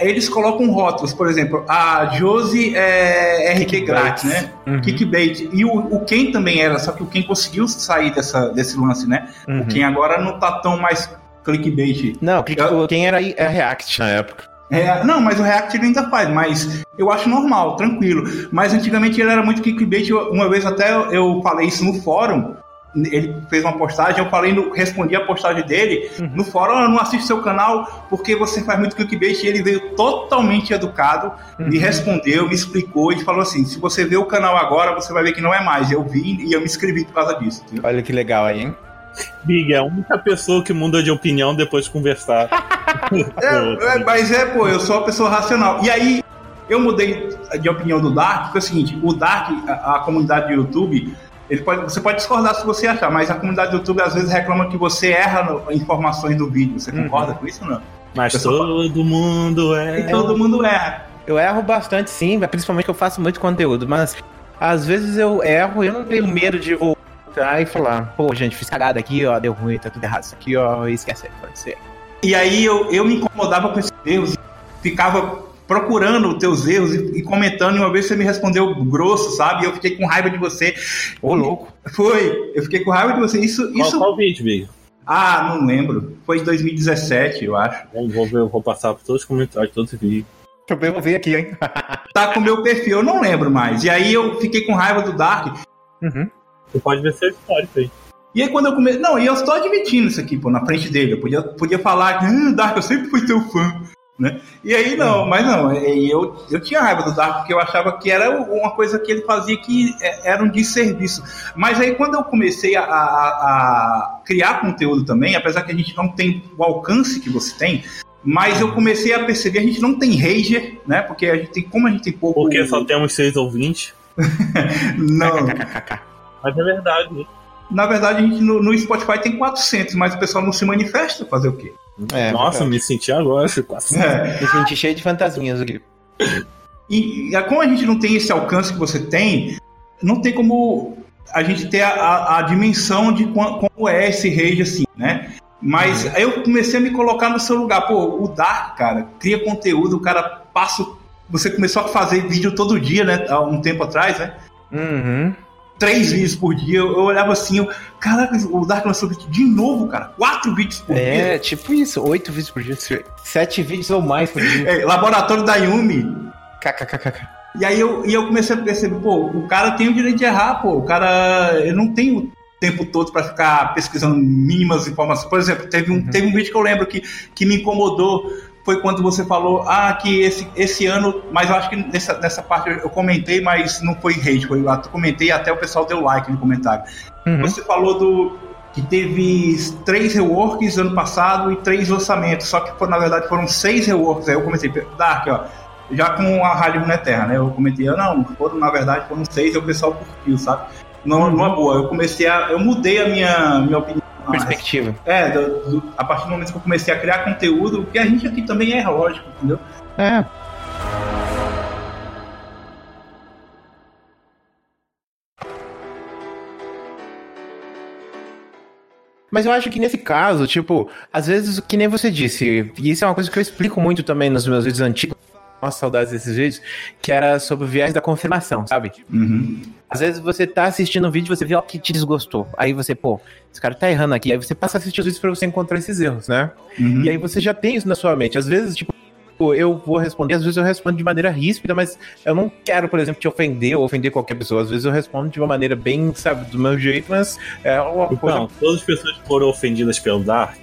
eles colocam rótulos, por exemplo, a Josie é RP grátis, né? Uhum. Kickbait. E o, o Ken também era, só que o Ken conseguiu sair dessa, desse lance, né? Uhum. O Ken agora não tá tão mais clickbait. Não, quem era aí é React na época. É, não, mas o React ele ainda faz, mas eu acho normal, tranquilo. Mas antigamente ele era muito clickbait. Uma vez até eu- falei isso no fórum. Ele fez uma postagem, eu falei, no, respondi a postagem dele no fórum, "Ah, eu não assisto seu canal porque você faz muito clickbait. E ele veio totalmente educado, me respondeu, me explicou e falou assim: se você vê o canal agora, você vai ver que não é mais. Eu vi e eu me inscrevi por causa disso. entendeu? Olha que legal aí, hein? Big é a única pessoa que muda de opinião depois de conversar. É, é, mas é, pô, eu sou uma pessoa racional. E aí, eu mudei de opinião do Dark, porque é o seguinte, o Dark, a, a comunidade do YouTube, ele pode, você pode discordar se você achar, mas a comunidade do YouTube às vezes reclama que você erra no- informações do vídeo. Você concorda com isso ou não? Mas todo mundo é. E todo mundo erra. Eu erro bastante, sim, principalmente que eu faço muito conteúdo, mas às vezes eu erro e eu não tenho medo de voltar e falar, pô, gente, fiz cagada aqui, ó, deu ruim, tá tudo errado isso aqui, ó, esquece aí, pode ser. E aí eu, eu me incomodava com esses erros, ficava procurando os teus erros e, e comentando, e uma vez você me respondeu grosso, sabe? E eu fiquei com raiva de você. Ô, louco. Foi, eu fiquei com raiva de você. Isso, Qual, isso. qual vídeo, Big? Ah, não lembro. Foi em 2017, eu acho. Vamos, vou, ver, eu vou passar por todos os comentários, todos os vídeos. Deixa eu ver aqui, hein? Tá com o meu perfil, eu não lembro mais. E aí eu fiquei com raiva do Dark. Uhum. Você pode ver seu histórico aí. E aí quando eu comecei. Não, e eu estou admitindo isso aqui, pô, na frente dele. Eu podia, podia falar que, ah, Dark, eu sempre fui teu fã. Né? E aí não, mas não, e eu, eu tinha raiva do Dark porque eu achava que era uma coisa que ele fazia que é- era um desserviço. Mas aí quando eu comecei a, a- a criar conteúdo também, apesar que a gente não tem o alcance que você tem, mas eu comecei a perceber, a gente não tem rager, né? Porque a gente tem, como a gente tem pouco. Porque só temos seis ouvintes. Não, Mas é verdade. na verdade a gente no, no Spotify tem 400, mas o pessoal não se manifesta, fazer o quê? É, Nossa, verdade. me senti agora, Chico. Assim. É. Me senti cheio de fantasminhas aqui. E, e como a gente não tem esse alcance que você tem, não tem como a gente ter a, a- a dimensão de quan- como é esse rage assim, né? Mas aí eu comecei a me colocar no seu lugar. Pô, o Dark, cara, cria conteúdo, o cara passa. Você começou a fazer vídeo todo dia, né? Há um tempo atrás, né? Uhum. Três vídeos por dia. Eu, eu olhava assim, eu, caraca, o Dark lançou vídeo de novo, cara. Quatro vídeos por dia. É, tipo isso, oito vídeos por dia, sete vídeos ou mais por dia. É, laboratório da Yumi. KKKK. E aí eu, e eu comecei a perceber, pô, o cara tem o direito de errar, pô, o cara eu não tem o tempo todo para ficar pesquisando mínimas informações. Por exemplo, teve um, teve um vídeo que eu lembro que, que me incomodou, foi quando você falou, ah, que esse, esse ano, mas eu acho que nessa, nessa parte eu comentei, mas não foi hate, foi lá, comentei até o pessoal deu like no comentário. Uhum. Você falou do que teve três reworks ano passado e três lançamentos, só que na verdade foram seis reworks. Aí eu comecei, Dark, ó, já com a Rádio Runeterra, né? Eu comentei, eu, não, foram, na verdade foram seis e o pessoal curtiu, sabe? Não, numa boa, eu comecei a. Eu mudei a minha, minha opinião. Perspectiva. É, do- do- a partir do momento que eu comecei a criar conteúdo, porque a gente aqui também é lógico, entendeu? É. Mas eu acho que nesse caso, tipo, às vezes, que nem você disse, e isso é uma coisa que eu explico muito também nos meus vídeos antigos, nossa, saudades desses vídeos, que era sobre o viés da confirmação, sabe? Uhum. Às vezes você tá assistindo um vídeo e você vê algo que te desgostou. Aí você, pô, esse cara tá errando aqui. Aí você passa a assistir os vídeos pra você encontrar esses erros, né? Uhum. E aí você já tem isso na sua mente. Às vezes, tipo, eu vou responder, às vezes eu respondo de maneira ríspida, mas eu não quero, por exemplo, te ofender ou ofender qualquer pessoa. Às vezes eu respondo de uma maneira bem, sabe, do meu jeito, mas é uma coisa. Então, todas as pessoas foram ofendidas pelo Dark,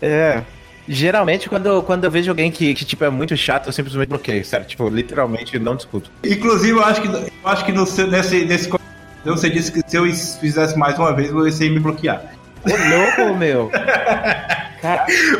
É. Geralmente, quando, quando eu vejo alguém que, que, tipo, é muito chato, eu simplesmente bloqueio, sério. Tipo, literalmente não discuto. Inclusive, eu acho que, eu acho que no seu- nesse, nesse Então você disse que se eu fizesse mais uma vez, você ia me bloquear. Ô, louco, meu.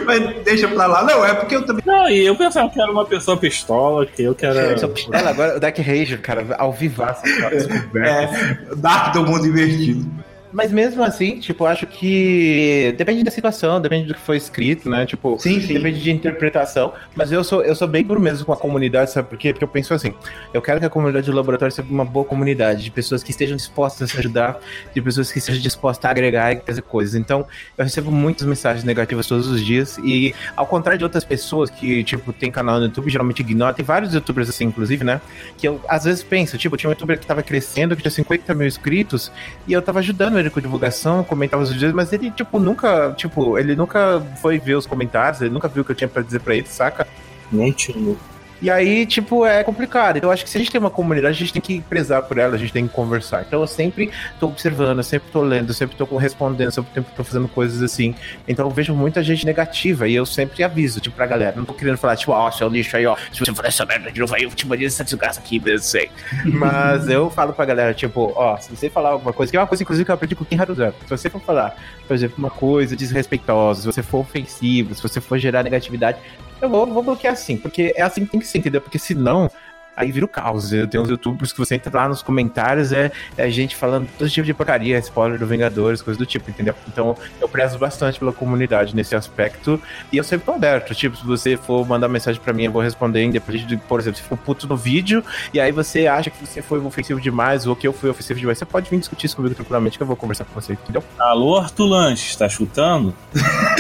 Mas deixa pra lá. Não, é porque eu também. Não, e eu pensava que era uma pessoa pistola, que eu que era. pistola agora, o Dark Ranger, cara, ao vivaço, cara. É, Dark do mundo invertido. Mas mesmo assim, tipo, eu acho que depende da situação, depende do que foi escrito, né? Tipo, Sim, sim. depende de interpretação. Mas eu sou, eu sou bem duro mesmo com a comunidade, sabe por quê? Porque eu penso assim, eu quero que a comunidade do laboratório seja uma boa comunidade, de pessoas que estejam dispostas a se ajudar, de pessoas que estejam dispostas a agregar e fazer coisas. Então, eu recebo muitas mensagens negativas todos os dias e, ao contrário de outras pessoas que, tipo, tem canal no YouTube, geralmente ignoram, tem vários youtubers assim, inclusive, né? Que eu às vezes penso, tipo, tinha um youtuber que tava crescendo, que tinha 50 mil inscritos, e eu tava ajudando ele com divulgação, comentava os vídeos, mas ele, tipo, nunca, tipo, ele nunca foi ver os comentários, ele nunca viu o que eu tinha pra dizer pra ele, saca? Não tinha. E aí, tipo, é complicado. Então, eu acho que se a gente tem uma comunidade, a gente tem que prezar por ela, a gente tem que conversar. Então, eu sempre tô observando, eu sempre tô lendo, eu sempre tô respondendo, eu sempre tô fazendo coisas assim. Então, eu vejo muita gente negativa e eu sempre aviso, tipo, pra galera. Não tô querendo falar, tipo, ó, seu lixo aí, ó, se você falar essa merda de novo aí, eu te banir essa desgraça aqui, eu sei. Mas eu falo pra galera, tipo, ó, se você falar alguma coisa, que é uma coisa, inclusive, que eu aprendi com Kim Haruzan. Se você for falar, por exemplo, uma coisa desrespeitosa, se você for ofensivo, se você for gerar negatividade, eu vou, vou bloquear assim, porque é assim que tem que ser, entendeu? Porque senão. Aí vira o caos. Eu tenho uns youtubers que você entra lá nos comentários, é, é gente falando todo tipo de porcaria, spoiler do Vingadores, coisas do tipo, entendeu? Então eu prezo bastante pela comunidade nesse aspecto. E eu sempre tô aberto. Tipo, se você for mandar mensagem pra mim, eu vou responder, independente de, por exemplo, se for puto no vídeo, e aí você acha que você foi ofensivo demais ou que eu fui ofensivo demais, você pode vir discutir isso comigo tranquilamente, que eu vou conversar com você, entendeu? Alô, Arthur Lanches, tá chutando?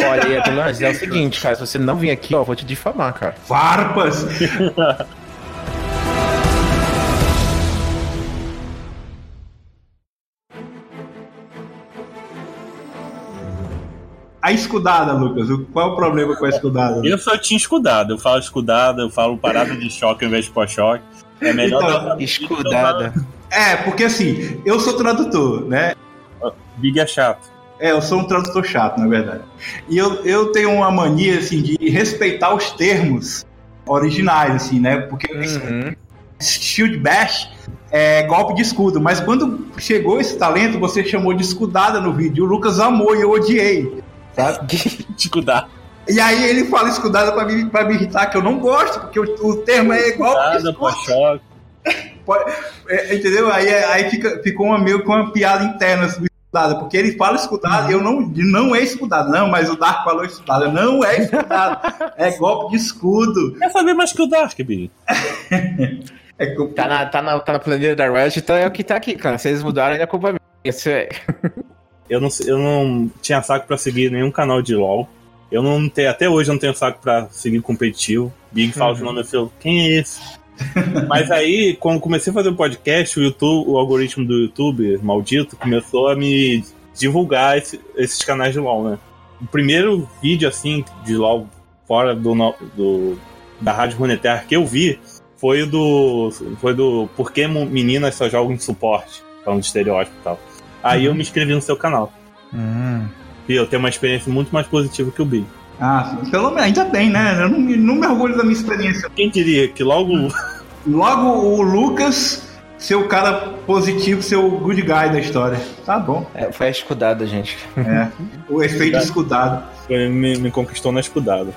Olha aí, Atulanges, é o seguinte, cara, se você não vir aqui, ó, eu vou te difamar, cara. Farpas! A escudada, Lucas. o- Qual é o problema com a escudada? Eu só tinha escudado. Eu falo escudada, eu falo parada de choque ao invés de pós-choque. É melhor Então, Escudada. É, porque assim, eu sou tradutor, né? Big é chato. É, eu sou um tradutor chato, na verdade. E eu, eu tenho uma mania, assim, de respeitar os termos originais, assim, né? Porque Uhum. Shield Bash é golpe de escudo, mas quando chegou esse talento, você chamou de escudada no vídeo. O Lucas amou e eu odiei, sabe? Escudar. E aí ele fala escudada pra me, pra me irritar, que eu não gosto, porque o, o termo é de Escudada. Pode- é, entendeu? Aí, aí fica, ficou uma, meio com uma piada interna sobre escudada, porque ele fala escudada, eu não, não é escudada, não, mas o Dark falou escudada, não é escudada, é golpe de escudo. Quer saber mais que o Dark, Big? É, co- Tá na, tá, na, tá na planilha da Riot, então é o que tá aqui, cara. Se eles mudarem, é culpa minha. Isso é. Eu não, eu não tinha saco pra seguir nenhum canal de LoL. Eu não tenho, até hoje eu não tenho saco pra seguir competitivo. Big fala o nome eu falo, quem é esse? Mas aí, quando comecei a fazer o podcast, o YouTube, o algoritmo do YouTube, maldito, começou a me divulgar esse- esses canais de LoL, né? O primeiro vídeo, assim, de LoL fora do, do- da Rádio Runeterra que eu vi foi do. Foi do Por que meninas só jogam em suporte? Falando de estereótipo e tal. Aí eu me inscrevi no seu canal. E eu tenho uma experiência muito mais positiva que o Big. Ah, pelo menos, ainda bem, né? Eu não, me- não me orgulho da minha experiência. Quem diria que logo. Logo o Lucas, seu cara positivo, seu good guy da história. Tá bom. é foi a escudada, gente. É. O efeito escudado. me, me conquistou na escudada.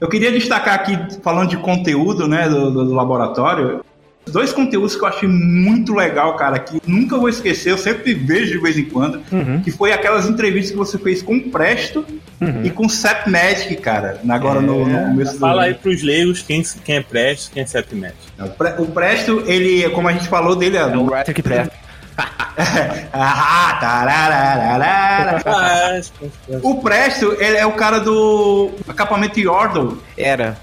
Eu queria destacar aqui, falando de conteúdo, né, do, do- do laboratório, dois conteúdos que eu achei muito legal, cara, que nunca vou esquecer, eu sempre vejo de vez em quando, que foi aquelas entrevistas que você fez com o Presto e com o Sep Magic, cara, agora no, no começo do Fala aí pros leigos quem, quem é Prestes quem é Sepmet. O Pre- O Presto, ele, como a gente falou dele, é É o writer que presta. Ah, tararararara. O Presto, ele é o cara do acampamento Yordle, Era.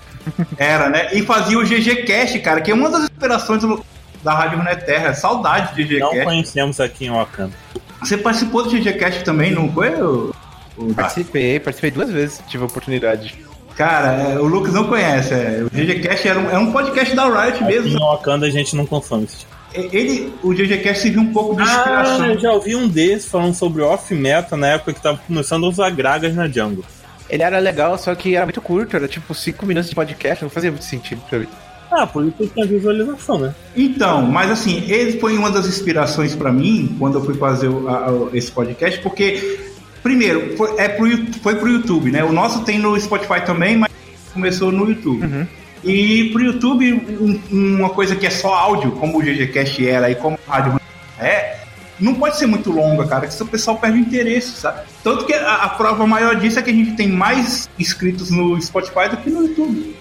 era, né? E fazia o GG Cast, cara, que é uma das inspirações do- da Rádio Runeterra. Saudade de GG Não Cast. conhecemos aqui em Wakanda. Você participou do GG Cast também, não foi? O, o? Participei, participei duas vezes, tive a oportunidade. Cara, é, o Lucas não conhece. é. O GG Cast era um, é um podcast da Riot Aqui mesmo. em Wakanda a gente não consome esse tipo. Ele, o GG Cast serviu um pouco de Ah, inspiração. eu já ouvi um desses falando sobre off-meta na época que tava começando a usar gragas na jungle. Ele era legal, só que era muito curto, era tipo 5 minutos de podcast, não fazia muito sentido pra mim. Ah, por isso que tem a visualização, né? Então, mas assim, ele foi uma das inspirações pra mim quando eu fui fazer o- a- a- esse podcast, porque, primeiro, foi, é pro, foi pro YouTube, né? O nosso tem no Spotify também, mas começou no YouTube. E pro YouTube, um- uma coisa que é só áudio, como o GGCast era e como a rádio é, não pode ser muito longa, cara, que o pessoal perde o interesse, sabe? Tanto que a, a prova maior disso é que a gente tem mais inscritos no Spotify do que no YouTube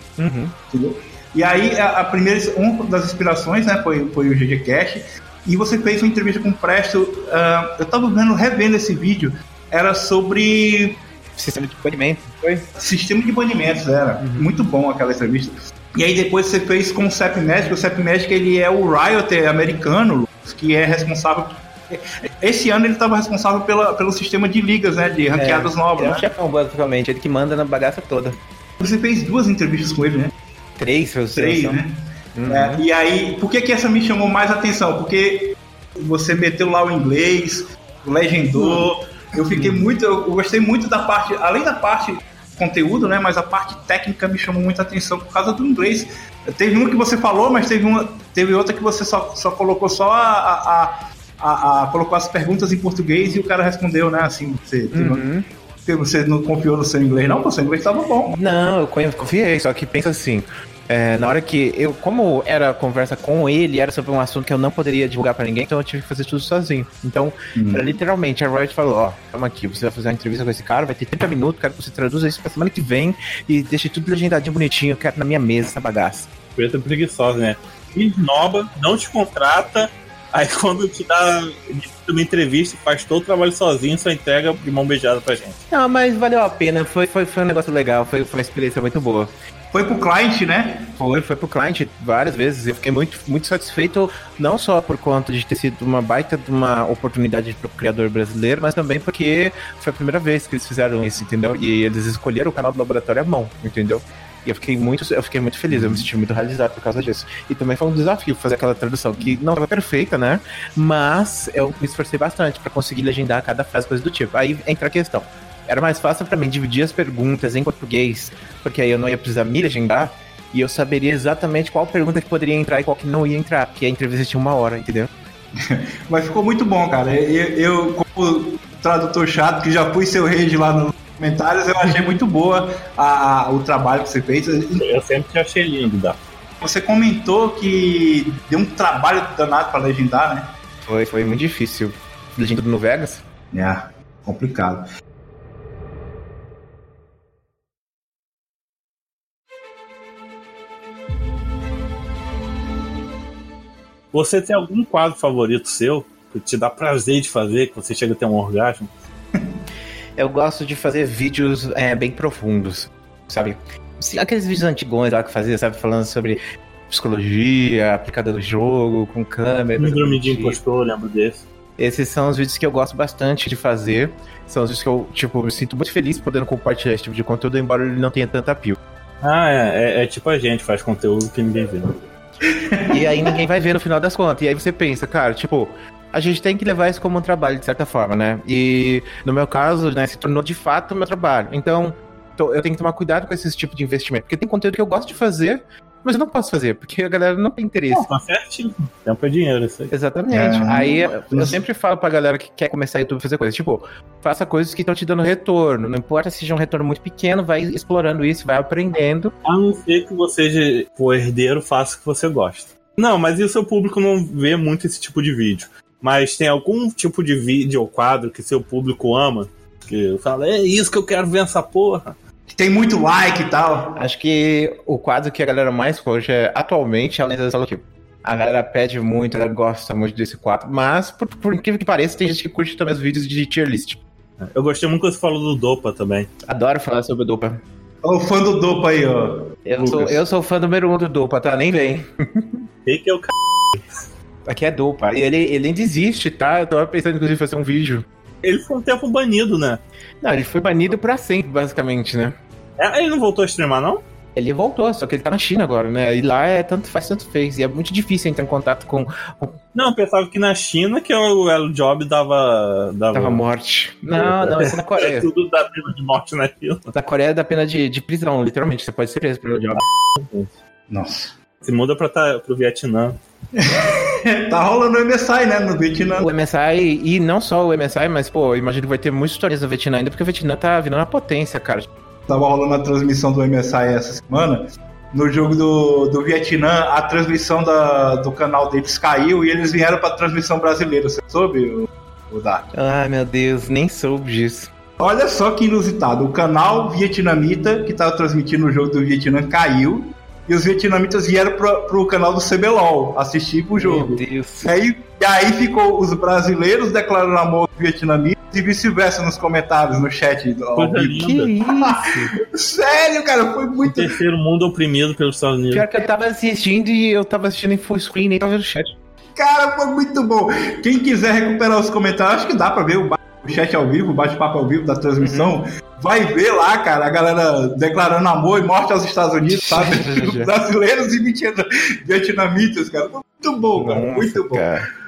entendeu? E aí a, a primeira, uma das inspirações, né, foi, foi o GG Cash. E você fez uma entrevista com o Presto. ah, eu tava vendo, revendo esse vídeo. Era sobre Sistema de banimento, foi? sistema de banimentos, era. Muito bom aquela entrevista. E aí depois você fez com o CEP Magic. O CEP Magic ele é o Riot americano, que é responsável. Esse ano ele estava responsável pela, pelo sistema de ligas, né? De ranqueadas novas. É né? chefão, basicamente, ele que manda na bagaça toda. Você fez duas entrevistas com ele, né? Três, eu Três, sei. né? É, e aí, por que, que essa me chamou mais atenção? Porque você meteu lá o inglês, legendou. Eu fiquei muito, eu gostei muito da parte, além da parte conteúdo, né? Mas a parte técnica me chamou muita atenção por causa do inglês. Teve uma que você falou, mas teve uma, teve outra que você só, só colocou só a, a, a, a- colocou as perguntas em português e o cara respondeu, né? Assim, você, uma- Uhum. porque você não confiou no seu inglês, não? Porque o seu inglês estava bom. Não, eu confiei, só que pensa assim. É, na hora que eu, como era a conversa com ele, era sobre um assunto que eu não poderia divulgar pra ninguém, então eu tive que fazer tudo sozinho. Então, era literalmente, a Riot falou: Ó, calma aqui, você vai fazer uma entrevista com esse cara, vai ter 30 minutos, quero que você traduza isso pra semana que vem e deixe tudo legendadinho bonitinho, eu quero na minha mesa essa bagaça. Preta preguiçosa, né? Me esnoba, não te contrata, aí quando te dá uma entrevista, faz todo o trabalho sozinho, só entrega de mão beijada pra gente. Não, mas valeu a pena, foi, foi, foi um negócio legal, foi, foi uma experiência muito boa. Foi pro cliente, né? Foi, foi pro cliente várias vezes. Eu fiquei muito, muito satisfeito, não só por conta de ter sido uma baita de uma oportunidade pro criador brasileiro, mas também porque foi a primeira vez que eles fizeram isso, entendeu? E eles escolheram o canal do laboratório à mão, entendeu? E eu fiquei muito, eu fiquei muito feliz, eu me senti muito realizado por causa disso. E também foi um desafio fazer aquela tradução, que não estava perfeita, né? Mas eu me esforcei bastante para conseguir legendar cada frase, coisa do tipo. Aí entra a questão. Era mais fácil para mim dividir as perguntas em português, porque aí eu não ia precisar me legendar e eu saberia exatamente qual pergunta que poderia entrar e qual que não ia entrar, porque a entrevista tinha uma hora, entendeu? Mas ficou muito bom, cara. Eu, eu, como tradutor chato, que já fui seu rage lá nos comentários, eu achei muito boa a, a- o trabalho que você fez. Eu sempre te achei lindo, Dá. Você comentou que deu um trabalho danado pra legendar, né? Foi, foi muito difícil. Legenda no Vegas? É, complicado. Você tem algum quadro favorito seu que te dá prazer de fazer, que você chega a ter um orgasmo? Eu gosto de fazer vídeos é, bem profundos, sabe? Aqueles vídeos antigões lá que fazia, sabe? Falando sobre psicologia, aplicada do jogo, com câmera. Síndrome de impostor, lembro desse. Esses são os vídeos que eu gosto bastante de fazer. São os vídeos que eu, tipo, me sinto muito feliz podendo compartilhar esse tipo de conteúdo, embora ele não tenha tanta appeal. Ah, é, é, é tipo a gente, faz conteúdo que ninguém vê. E aí ninguém vai ver no final das contas. E aí você pensa, cara, tipo, a gente tem que levar isso como um trabalho, de certa forma, né? E no meu caso, né, se tornou de fato meu trabalho. Então, eu tenho que tomar cuidado com esse tipo de investimento. Porque tem conteúdo que eu gosto de fazer, mas eu não posso fazer, porque a galera não tem interesse. Não, tá certinho. Tempo é dinheiro, isso aí. Exatamente. É. Aí eu sempre falo pra galera que quer começar a YouTube a fazer coisas. Tipo, faça coisas que estão te dando retorno. Não importa se seja um retorno muito pequeno, vai explorando isso, vai aprendendo. A não ser que você, o herdeiro, faça o que você gosta. Não, mas e o seu público não vê muito esse tipo de vídeo. Mas tem algum tipo de vídeo ou quadro que seu público ama? Que fala, é isso que eu quero ver essa porra. Tem muito like e tal. Acho que o quadro que a galera mais curte é, atualmente é a lenda da Solokill. A galera pede muito, ela gosta muito desse quadro, mas por, por incrível que pareça, tem gente que curte também os vídeos de tier list. Eu gostei muito quando você falou do Dopa também. Adoro falar sobre o Dopa. Olha o fã do Dopa aí, ó. Eu sou, eu sou fã número um do Dopa, tá? Nem vem. E que é o c... Aqui é Dopa. E ele, ele ainda existe, tá? Eu tava pensando, inclusive, em fazer um vídeo. Ele foi um tempo banido, né? Não, ele foi banido pra sempre, basicamente, né? É, ele não voltou a streamar, não? Ele voltou, só que ele tá na China agora, né? E lá é tanto faz, tanto fez. E é muito difícil entrar em contato com. Não, eu pensava que na China que o El Job dava. dava... tava morte. Não, não, isso é na É Coreia. tudo da pena de morte na China. Na Coreia é da pena de, de prisão, literalmente. Você pode ser preso pelo job. Nossa. Se muda pra tá, pro Vietnã. tá rolando o MSI, né? No Vietnã. O MSI, e não só o MSI, mas, pô, eu imagino que vai ter muitos torneios no Vietnã ainda, porque o Vietnã tá virando uma potência, cara. Tava rolando a transmissão do MSI essa semana. No jogo do, do Vietnã, a transmissão da, do canal deles caiu e eles vieram pra transmissão brasileira. Você soube, o, o Dark? Ai, meu Deus, nem soube disso. Olha só que inusitado. O canal vietnamita que tava transmitindo o jogo do Vietnã caiu. E os vietnamitas vieram pro, pro canal do CBLOL assistir pro jogo. Meu Deus. E aí, e aí ficou os brasileiros declarando amor aos vietnamitas e vice-versa nos comentários, no chat. Coisa linda. isso? Sério, cara, foi O muito. terceiro mundo oprimido pelos Estados Unidos. Pior que eu tava assistindo e eu tava assistindo em full screen, nem tava vendo o chat. Cara, foi muito bom. Quem quiser recuperar os comentários, acho que dá pra ver o, o chat ao vivo, o bate-papo ao vivo da transmissão. Vai ver lá, cara, a galera declarando amor e morte aos Estados Unidos, sabe? Brasileiros e vietna- vietnamitas, cara. Muito bom, cara. muito bom. cara.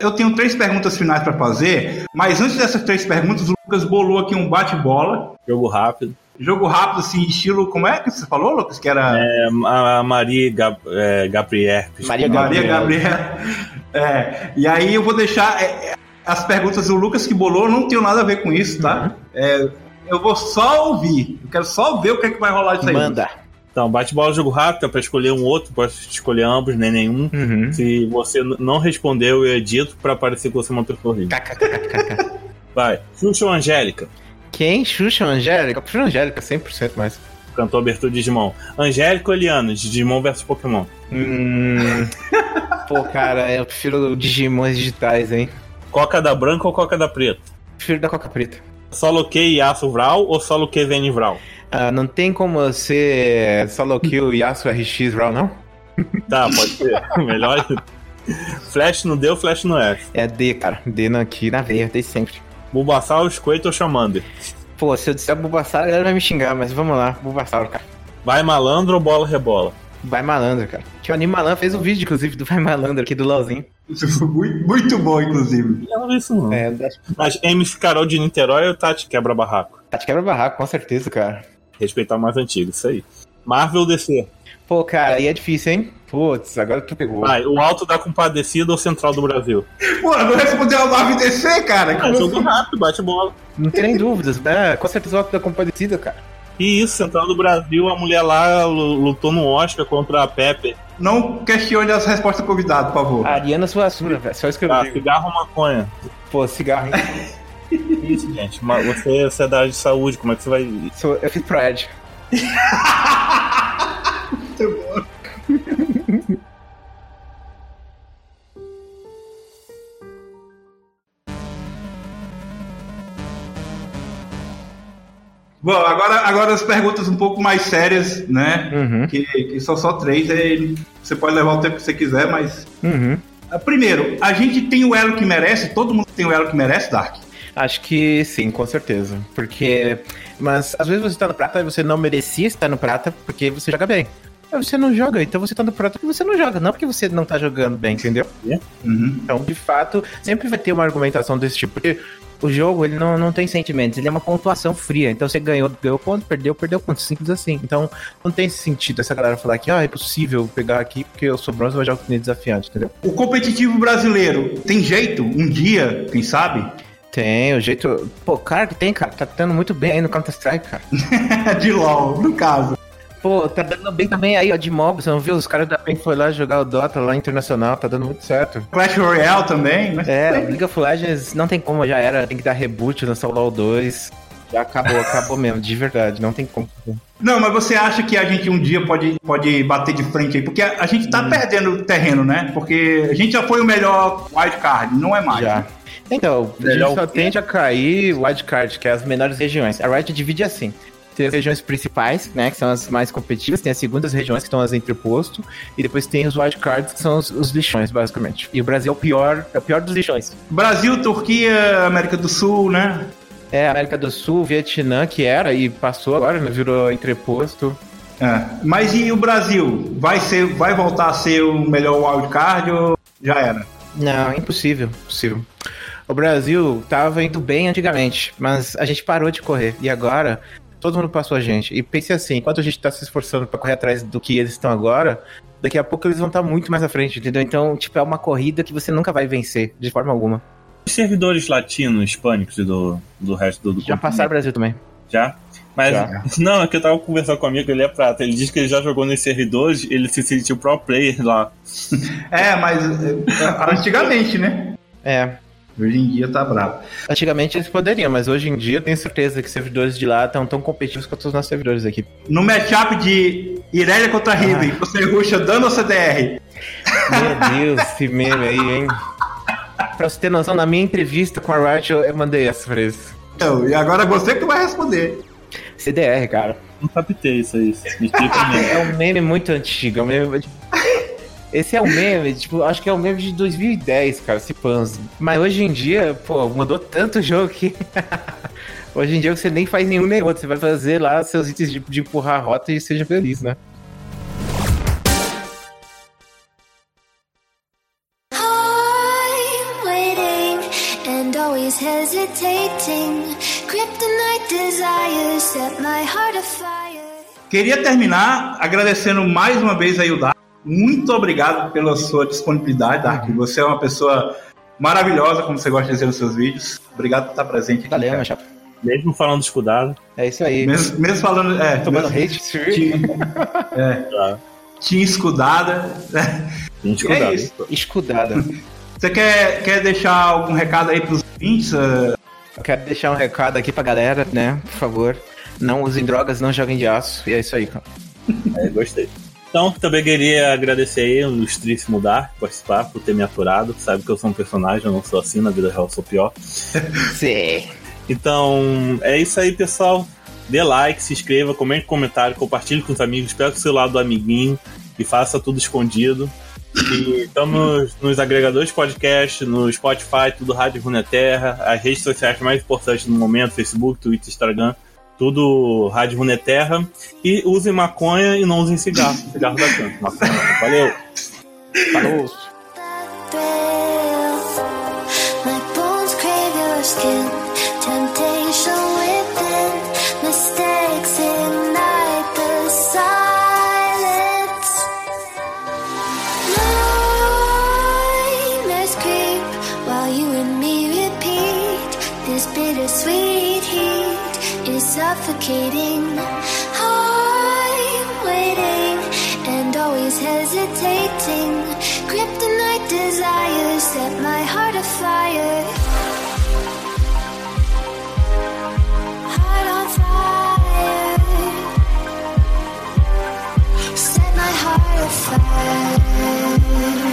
Eu tenho três perguntas finais pra fazer, mas antes dessas três perguntas, o Lucas bolou aqui um bate-bola. Jogo rápido. Jogo rápido, assim, estilo. Como é que você falou, Lucas? Que era. É, a Maria Gab, é, Gabriel. Maria Maria Gabriel. Gabriela. É, e aí eu vou deixar é, é, as perguntas do Lucas que bolou, não tenho nada a ver com isso, tá? É, eu vou só ouvir. Eu quero só ver o que, é que vai rolar disso aí. Manda. Então, bate-bola jogo rápido é pra escolher um outro, pode escolher ambos, nem nenhum. Uhum. Se você não respondeu, eu edito pra parecer que você é uma pessoa horrível. KKKKK. Vai. Xuxa ou Angélica? Quem? Xuxa ou Angélica? Eu prefiro Angélica, 100% mais. Cantou abertura de Digimon. Angélica ou Eliana? de Digimon versus Pokémon. Hum. Pô, cara, eu prefiro Digimons digitais, hein? Coca da branca ou Coca da preta? Prefiro da Coca Preta. Solo Q e Yasuo Vral ou Solo Q Zen Vral? Ah, não tem como ser Solo Kill Yasuo RX Raw, não? Tá, pode ser. Melhor. Flash no D ou Flash no F? É D, cara. D aqui na veia, desde sempre. Bulbasaur, Squirtle ou Charmander? Pô, se eu disser Bulbasaur, a galera vai me xingar, mas vamos lá, Bulbasaur, cara. Vai malandro ou bola rebola? Vai Malandro, cara. Que o Animalan fez um vídeo, inclusive, do Vai Malandro aqui do LoLzinho. Isso foi muito, muito bom, inclusive. Eu não vi isso não. É, Mas MC Carol de Niterói ou Tati quebra barraco? tá de quebra-barraco, com certeza, cara. Respeitar o mais antigo, isso aí. Marvel ou DC? Pô, cara, aí é difícil, hein? Putz, agora tu pegou. Vai, o Alto da Compadecida ou Central do Brasil? Pô, não respondeu a Marvel DC, cara. Ah, jogo assim? rápido, bate bola. Não tem nem dúvidas, né? Com certeza o Alto da Compadecida, cara. E isso, Central do Brasil, a mulher lá lu- lutou no Oscar contra a Pepe. Não questione as respostas do convidado, por favor. Ariana Suassuna, velho. Só isso que eu digo. cigarro ou maconha? Pô, cigarro, hein? Isso, gente. Mas Você, você é da área de saúde, como é que você vai. Sou- Eu fiz pro Bom, agora, agora as perguntas um pouco mais sérias, né? Uhum. Que, que são só três, aí você pode levar o tempo que você quiser, mas. Uhum. Ah, Primeiro, a gente tem o elo que merece, todo mundo tem o elo que merece, Dark. Acho que sim, com certeza. Porque. Mas às vezes você tá no prata e você não merecia estar no prata porque você joga bem. Mas você não joga, então você tá no prata porque você não joga, não porque você não tá jogando bem, entendeu? Uhum. Então, de fato, sempre vai ter uma argumentação desse tipo. Porque o jogo, ele não, não tem sentimentos, ele é uma pontuação fria. Então, você ganhou, ganhou ponto, perdeu, perdeu ponto. Simples assim. Então, não tem sentido essa galera falar que, ah, é possível pegar aqui porque eu sou bronze e vou jogar com desafiante, entendeu? O competitivo brasileiro tem jeito, um dia, quem sabe? Tem, o jeito. Pô, cara que tem, cara. Tá dando muito bem aí no Counter-Strike, cara. De LOL, no caso. Pô, tá dando bem também aí, ó, de mob. Você não viu? Os caras da PEN foi lá jogar o Dota lá internacional, tá dando muito certo. Clash Royale também, né? É, League of Legends não tem como, já era. Tem que dar reboot, lançar o LoL 2. Já acabou, acabou mesmo, de verdade, não tem como. Não, mas você acha que a gente um dia pode, pode bater de frente aí? Porque a, a gente tá Hum. perdendo terreno, né? Porque a gente já foi o melhor wildcard, não é mais. Já. Então, a gente só tende a cair wildcard, que é as menores regiões. A Riot divide assim. Tem as regiões principais, né? Que são as mais competitivas. Tem as segundas regiões que estão as entreposto. E depois tem os wildcards, que são os, os lixões, basicamente. E o Brasil é o pior, é o pior dos lixões. Brasil, Turquia, América do Sul, né? É, América do Sul, Vietnã, que era e passou agora, né? Virou entreposto. É. Mas e o Brasil? Vai, ser, vai voltar a ser o melhor wildcard ou já era? Não, impossível, impossível. O Brasil tava indo bem antigamente, mas a gente parou de correr. E agora, todo mundo passou a gente. E pense assim, enquanto a gente tá se esforçando pra correr atrás do que eles estão agora, daqui a pouco eles vão estar muito mais à frente, entendeu? Então, tipo, é uma corrida que você nunca vai vencer, de forma alguma. Os servidores latinos, hispânicos e do, do resto do, do Já passaram o Brasil também. Já? Mas, Já. não, é que eu tava conversando com um amigo, ele é prata. Ele diz que ele já jogou nos servidores, ele se sentiu pro player lá. É, mas é, antigamente, né? É. Hoje em dia tá bravo. Antigamente eles poderiam, mas hoje em dia eu tenho certeza que os servidores de lá estão tão competitivos quanto os nossos servidores aqui. No matchup de Irelia contra Riven, você ruxa dano ou CDR? Meu Deus, esse meme aí, hein? Pra você ter noção, na minha entrevista com a Riot eu, eu mandei essa pra eles. Então, e agora você que vai responder. CDR, cara. Não captei isso aí. Me explica mesmo. É um meme muito antigo. é um meme... Esse é um meme, tipo, acho que é um meme de 2010, cara, se panza. Mas hoje em dia, pô, mudou tanto o jogo que. hoje em dia você nem faz nenhum nem outro. Você vai fazer lá seus itens de, de empurrar a rota e seja feliz, né? I'm waiting and always hesitating. Kryptonite desires set my heart afire. Queria terminar agradecendo mais uma vez aí o Dark. Muito obrigado pela sua disponibilidade, Dark. Você é uma pessoa maravilhosa, como você gosta de dizer nos seus vídeos. Obrigado por estar presente aqui. Valeu, meu chapa. Mesmo falando escudado. É isso aí. Mesmo, mesmo falando. É, Tomando mesmo- hate. Tinha, é, Tá. tinha escudada. né? Gente, E é isso. Escudada. Você quer, quer deixar algum recado aí pros ouvintes? eh, Eu quero deixar um recado aqui pra galera, né? Por favor. Não usem drogas, não joguem de aço. E é isso aí, cara. É, gostei. Então, também queria agradecer aí o ilustríssimo Dark por participar, por ter me aturado. Sabe que eu sou um personagem, eu não sou assim, na vida real eu sou pior. Sim. Então, é isso aí, pessoal. Dê like, se inscreva, comente comentário, compartilhe com os amigos, pega o celular do amiguinho e faça tudo escondido. E estamos nos agregadores de podcast, no Spotify, tudo Rádio Runeterra, as redes sociais mais importantes no momento, Facebook, Twitter, Instagram, tudo Rádio Runeterra. E usem maconha e não usem cigarro. Cigarro tanto. Maconha. Valeu! Falou. Suffocating. I'm waiting and always hesitating. Kryptonite desires set my heart afire. Heart on fire. Set my heart afire.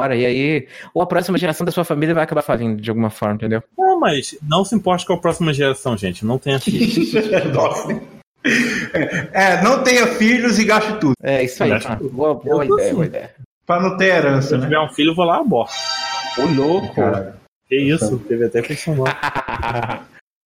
Hora. E aí, ou a próxima geração da sua família vai acabar falindo de alguma forma, entendeu? Não, mas não se importe com a próxima geração, gente. Não tenha filhos. Nossa. É, não tenha filhos e gaste tudo. É isso aí. Que- boa, boa ideia, assim. boa ideia. Pra não ter herança, Se eu né? tiver um filho, eu vou lá aborto. Ô, louco. Que isso? Teve até funcionou.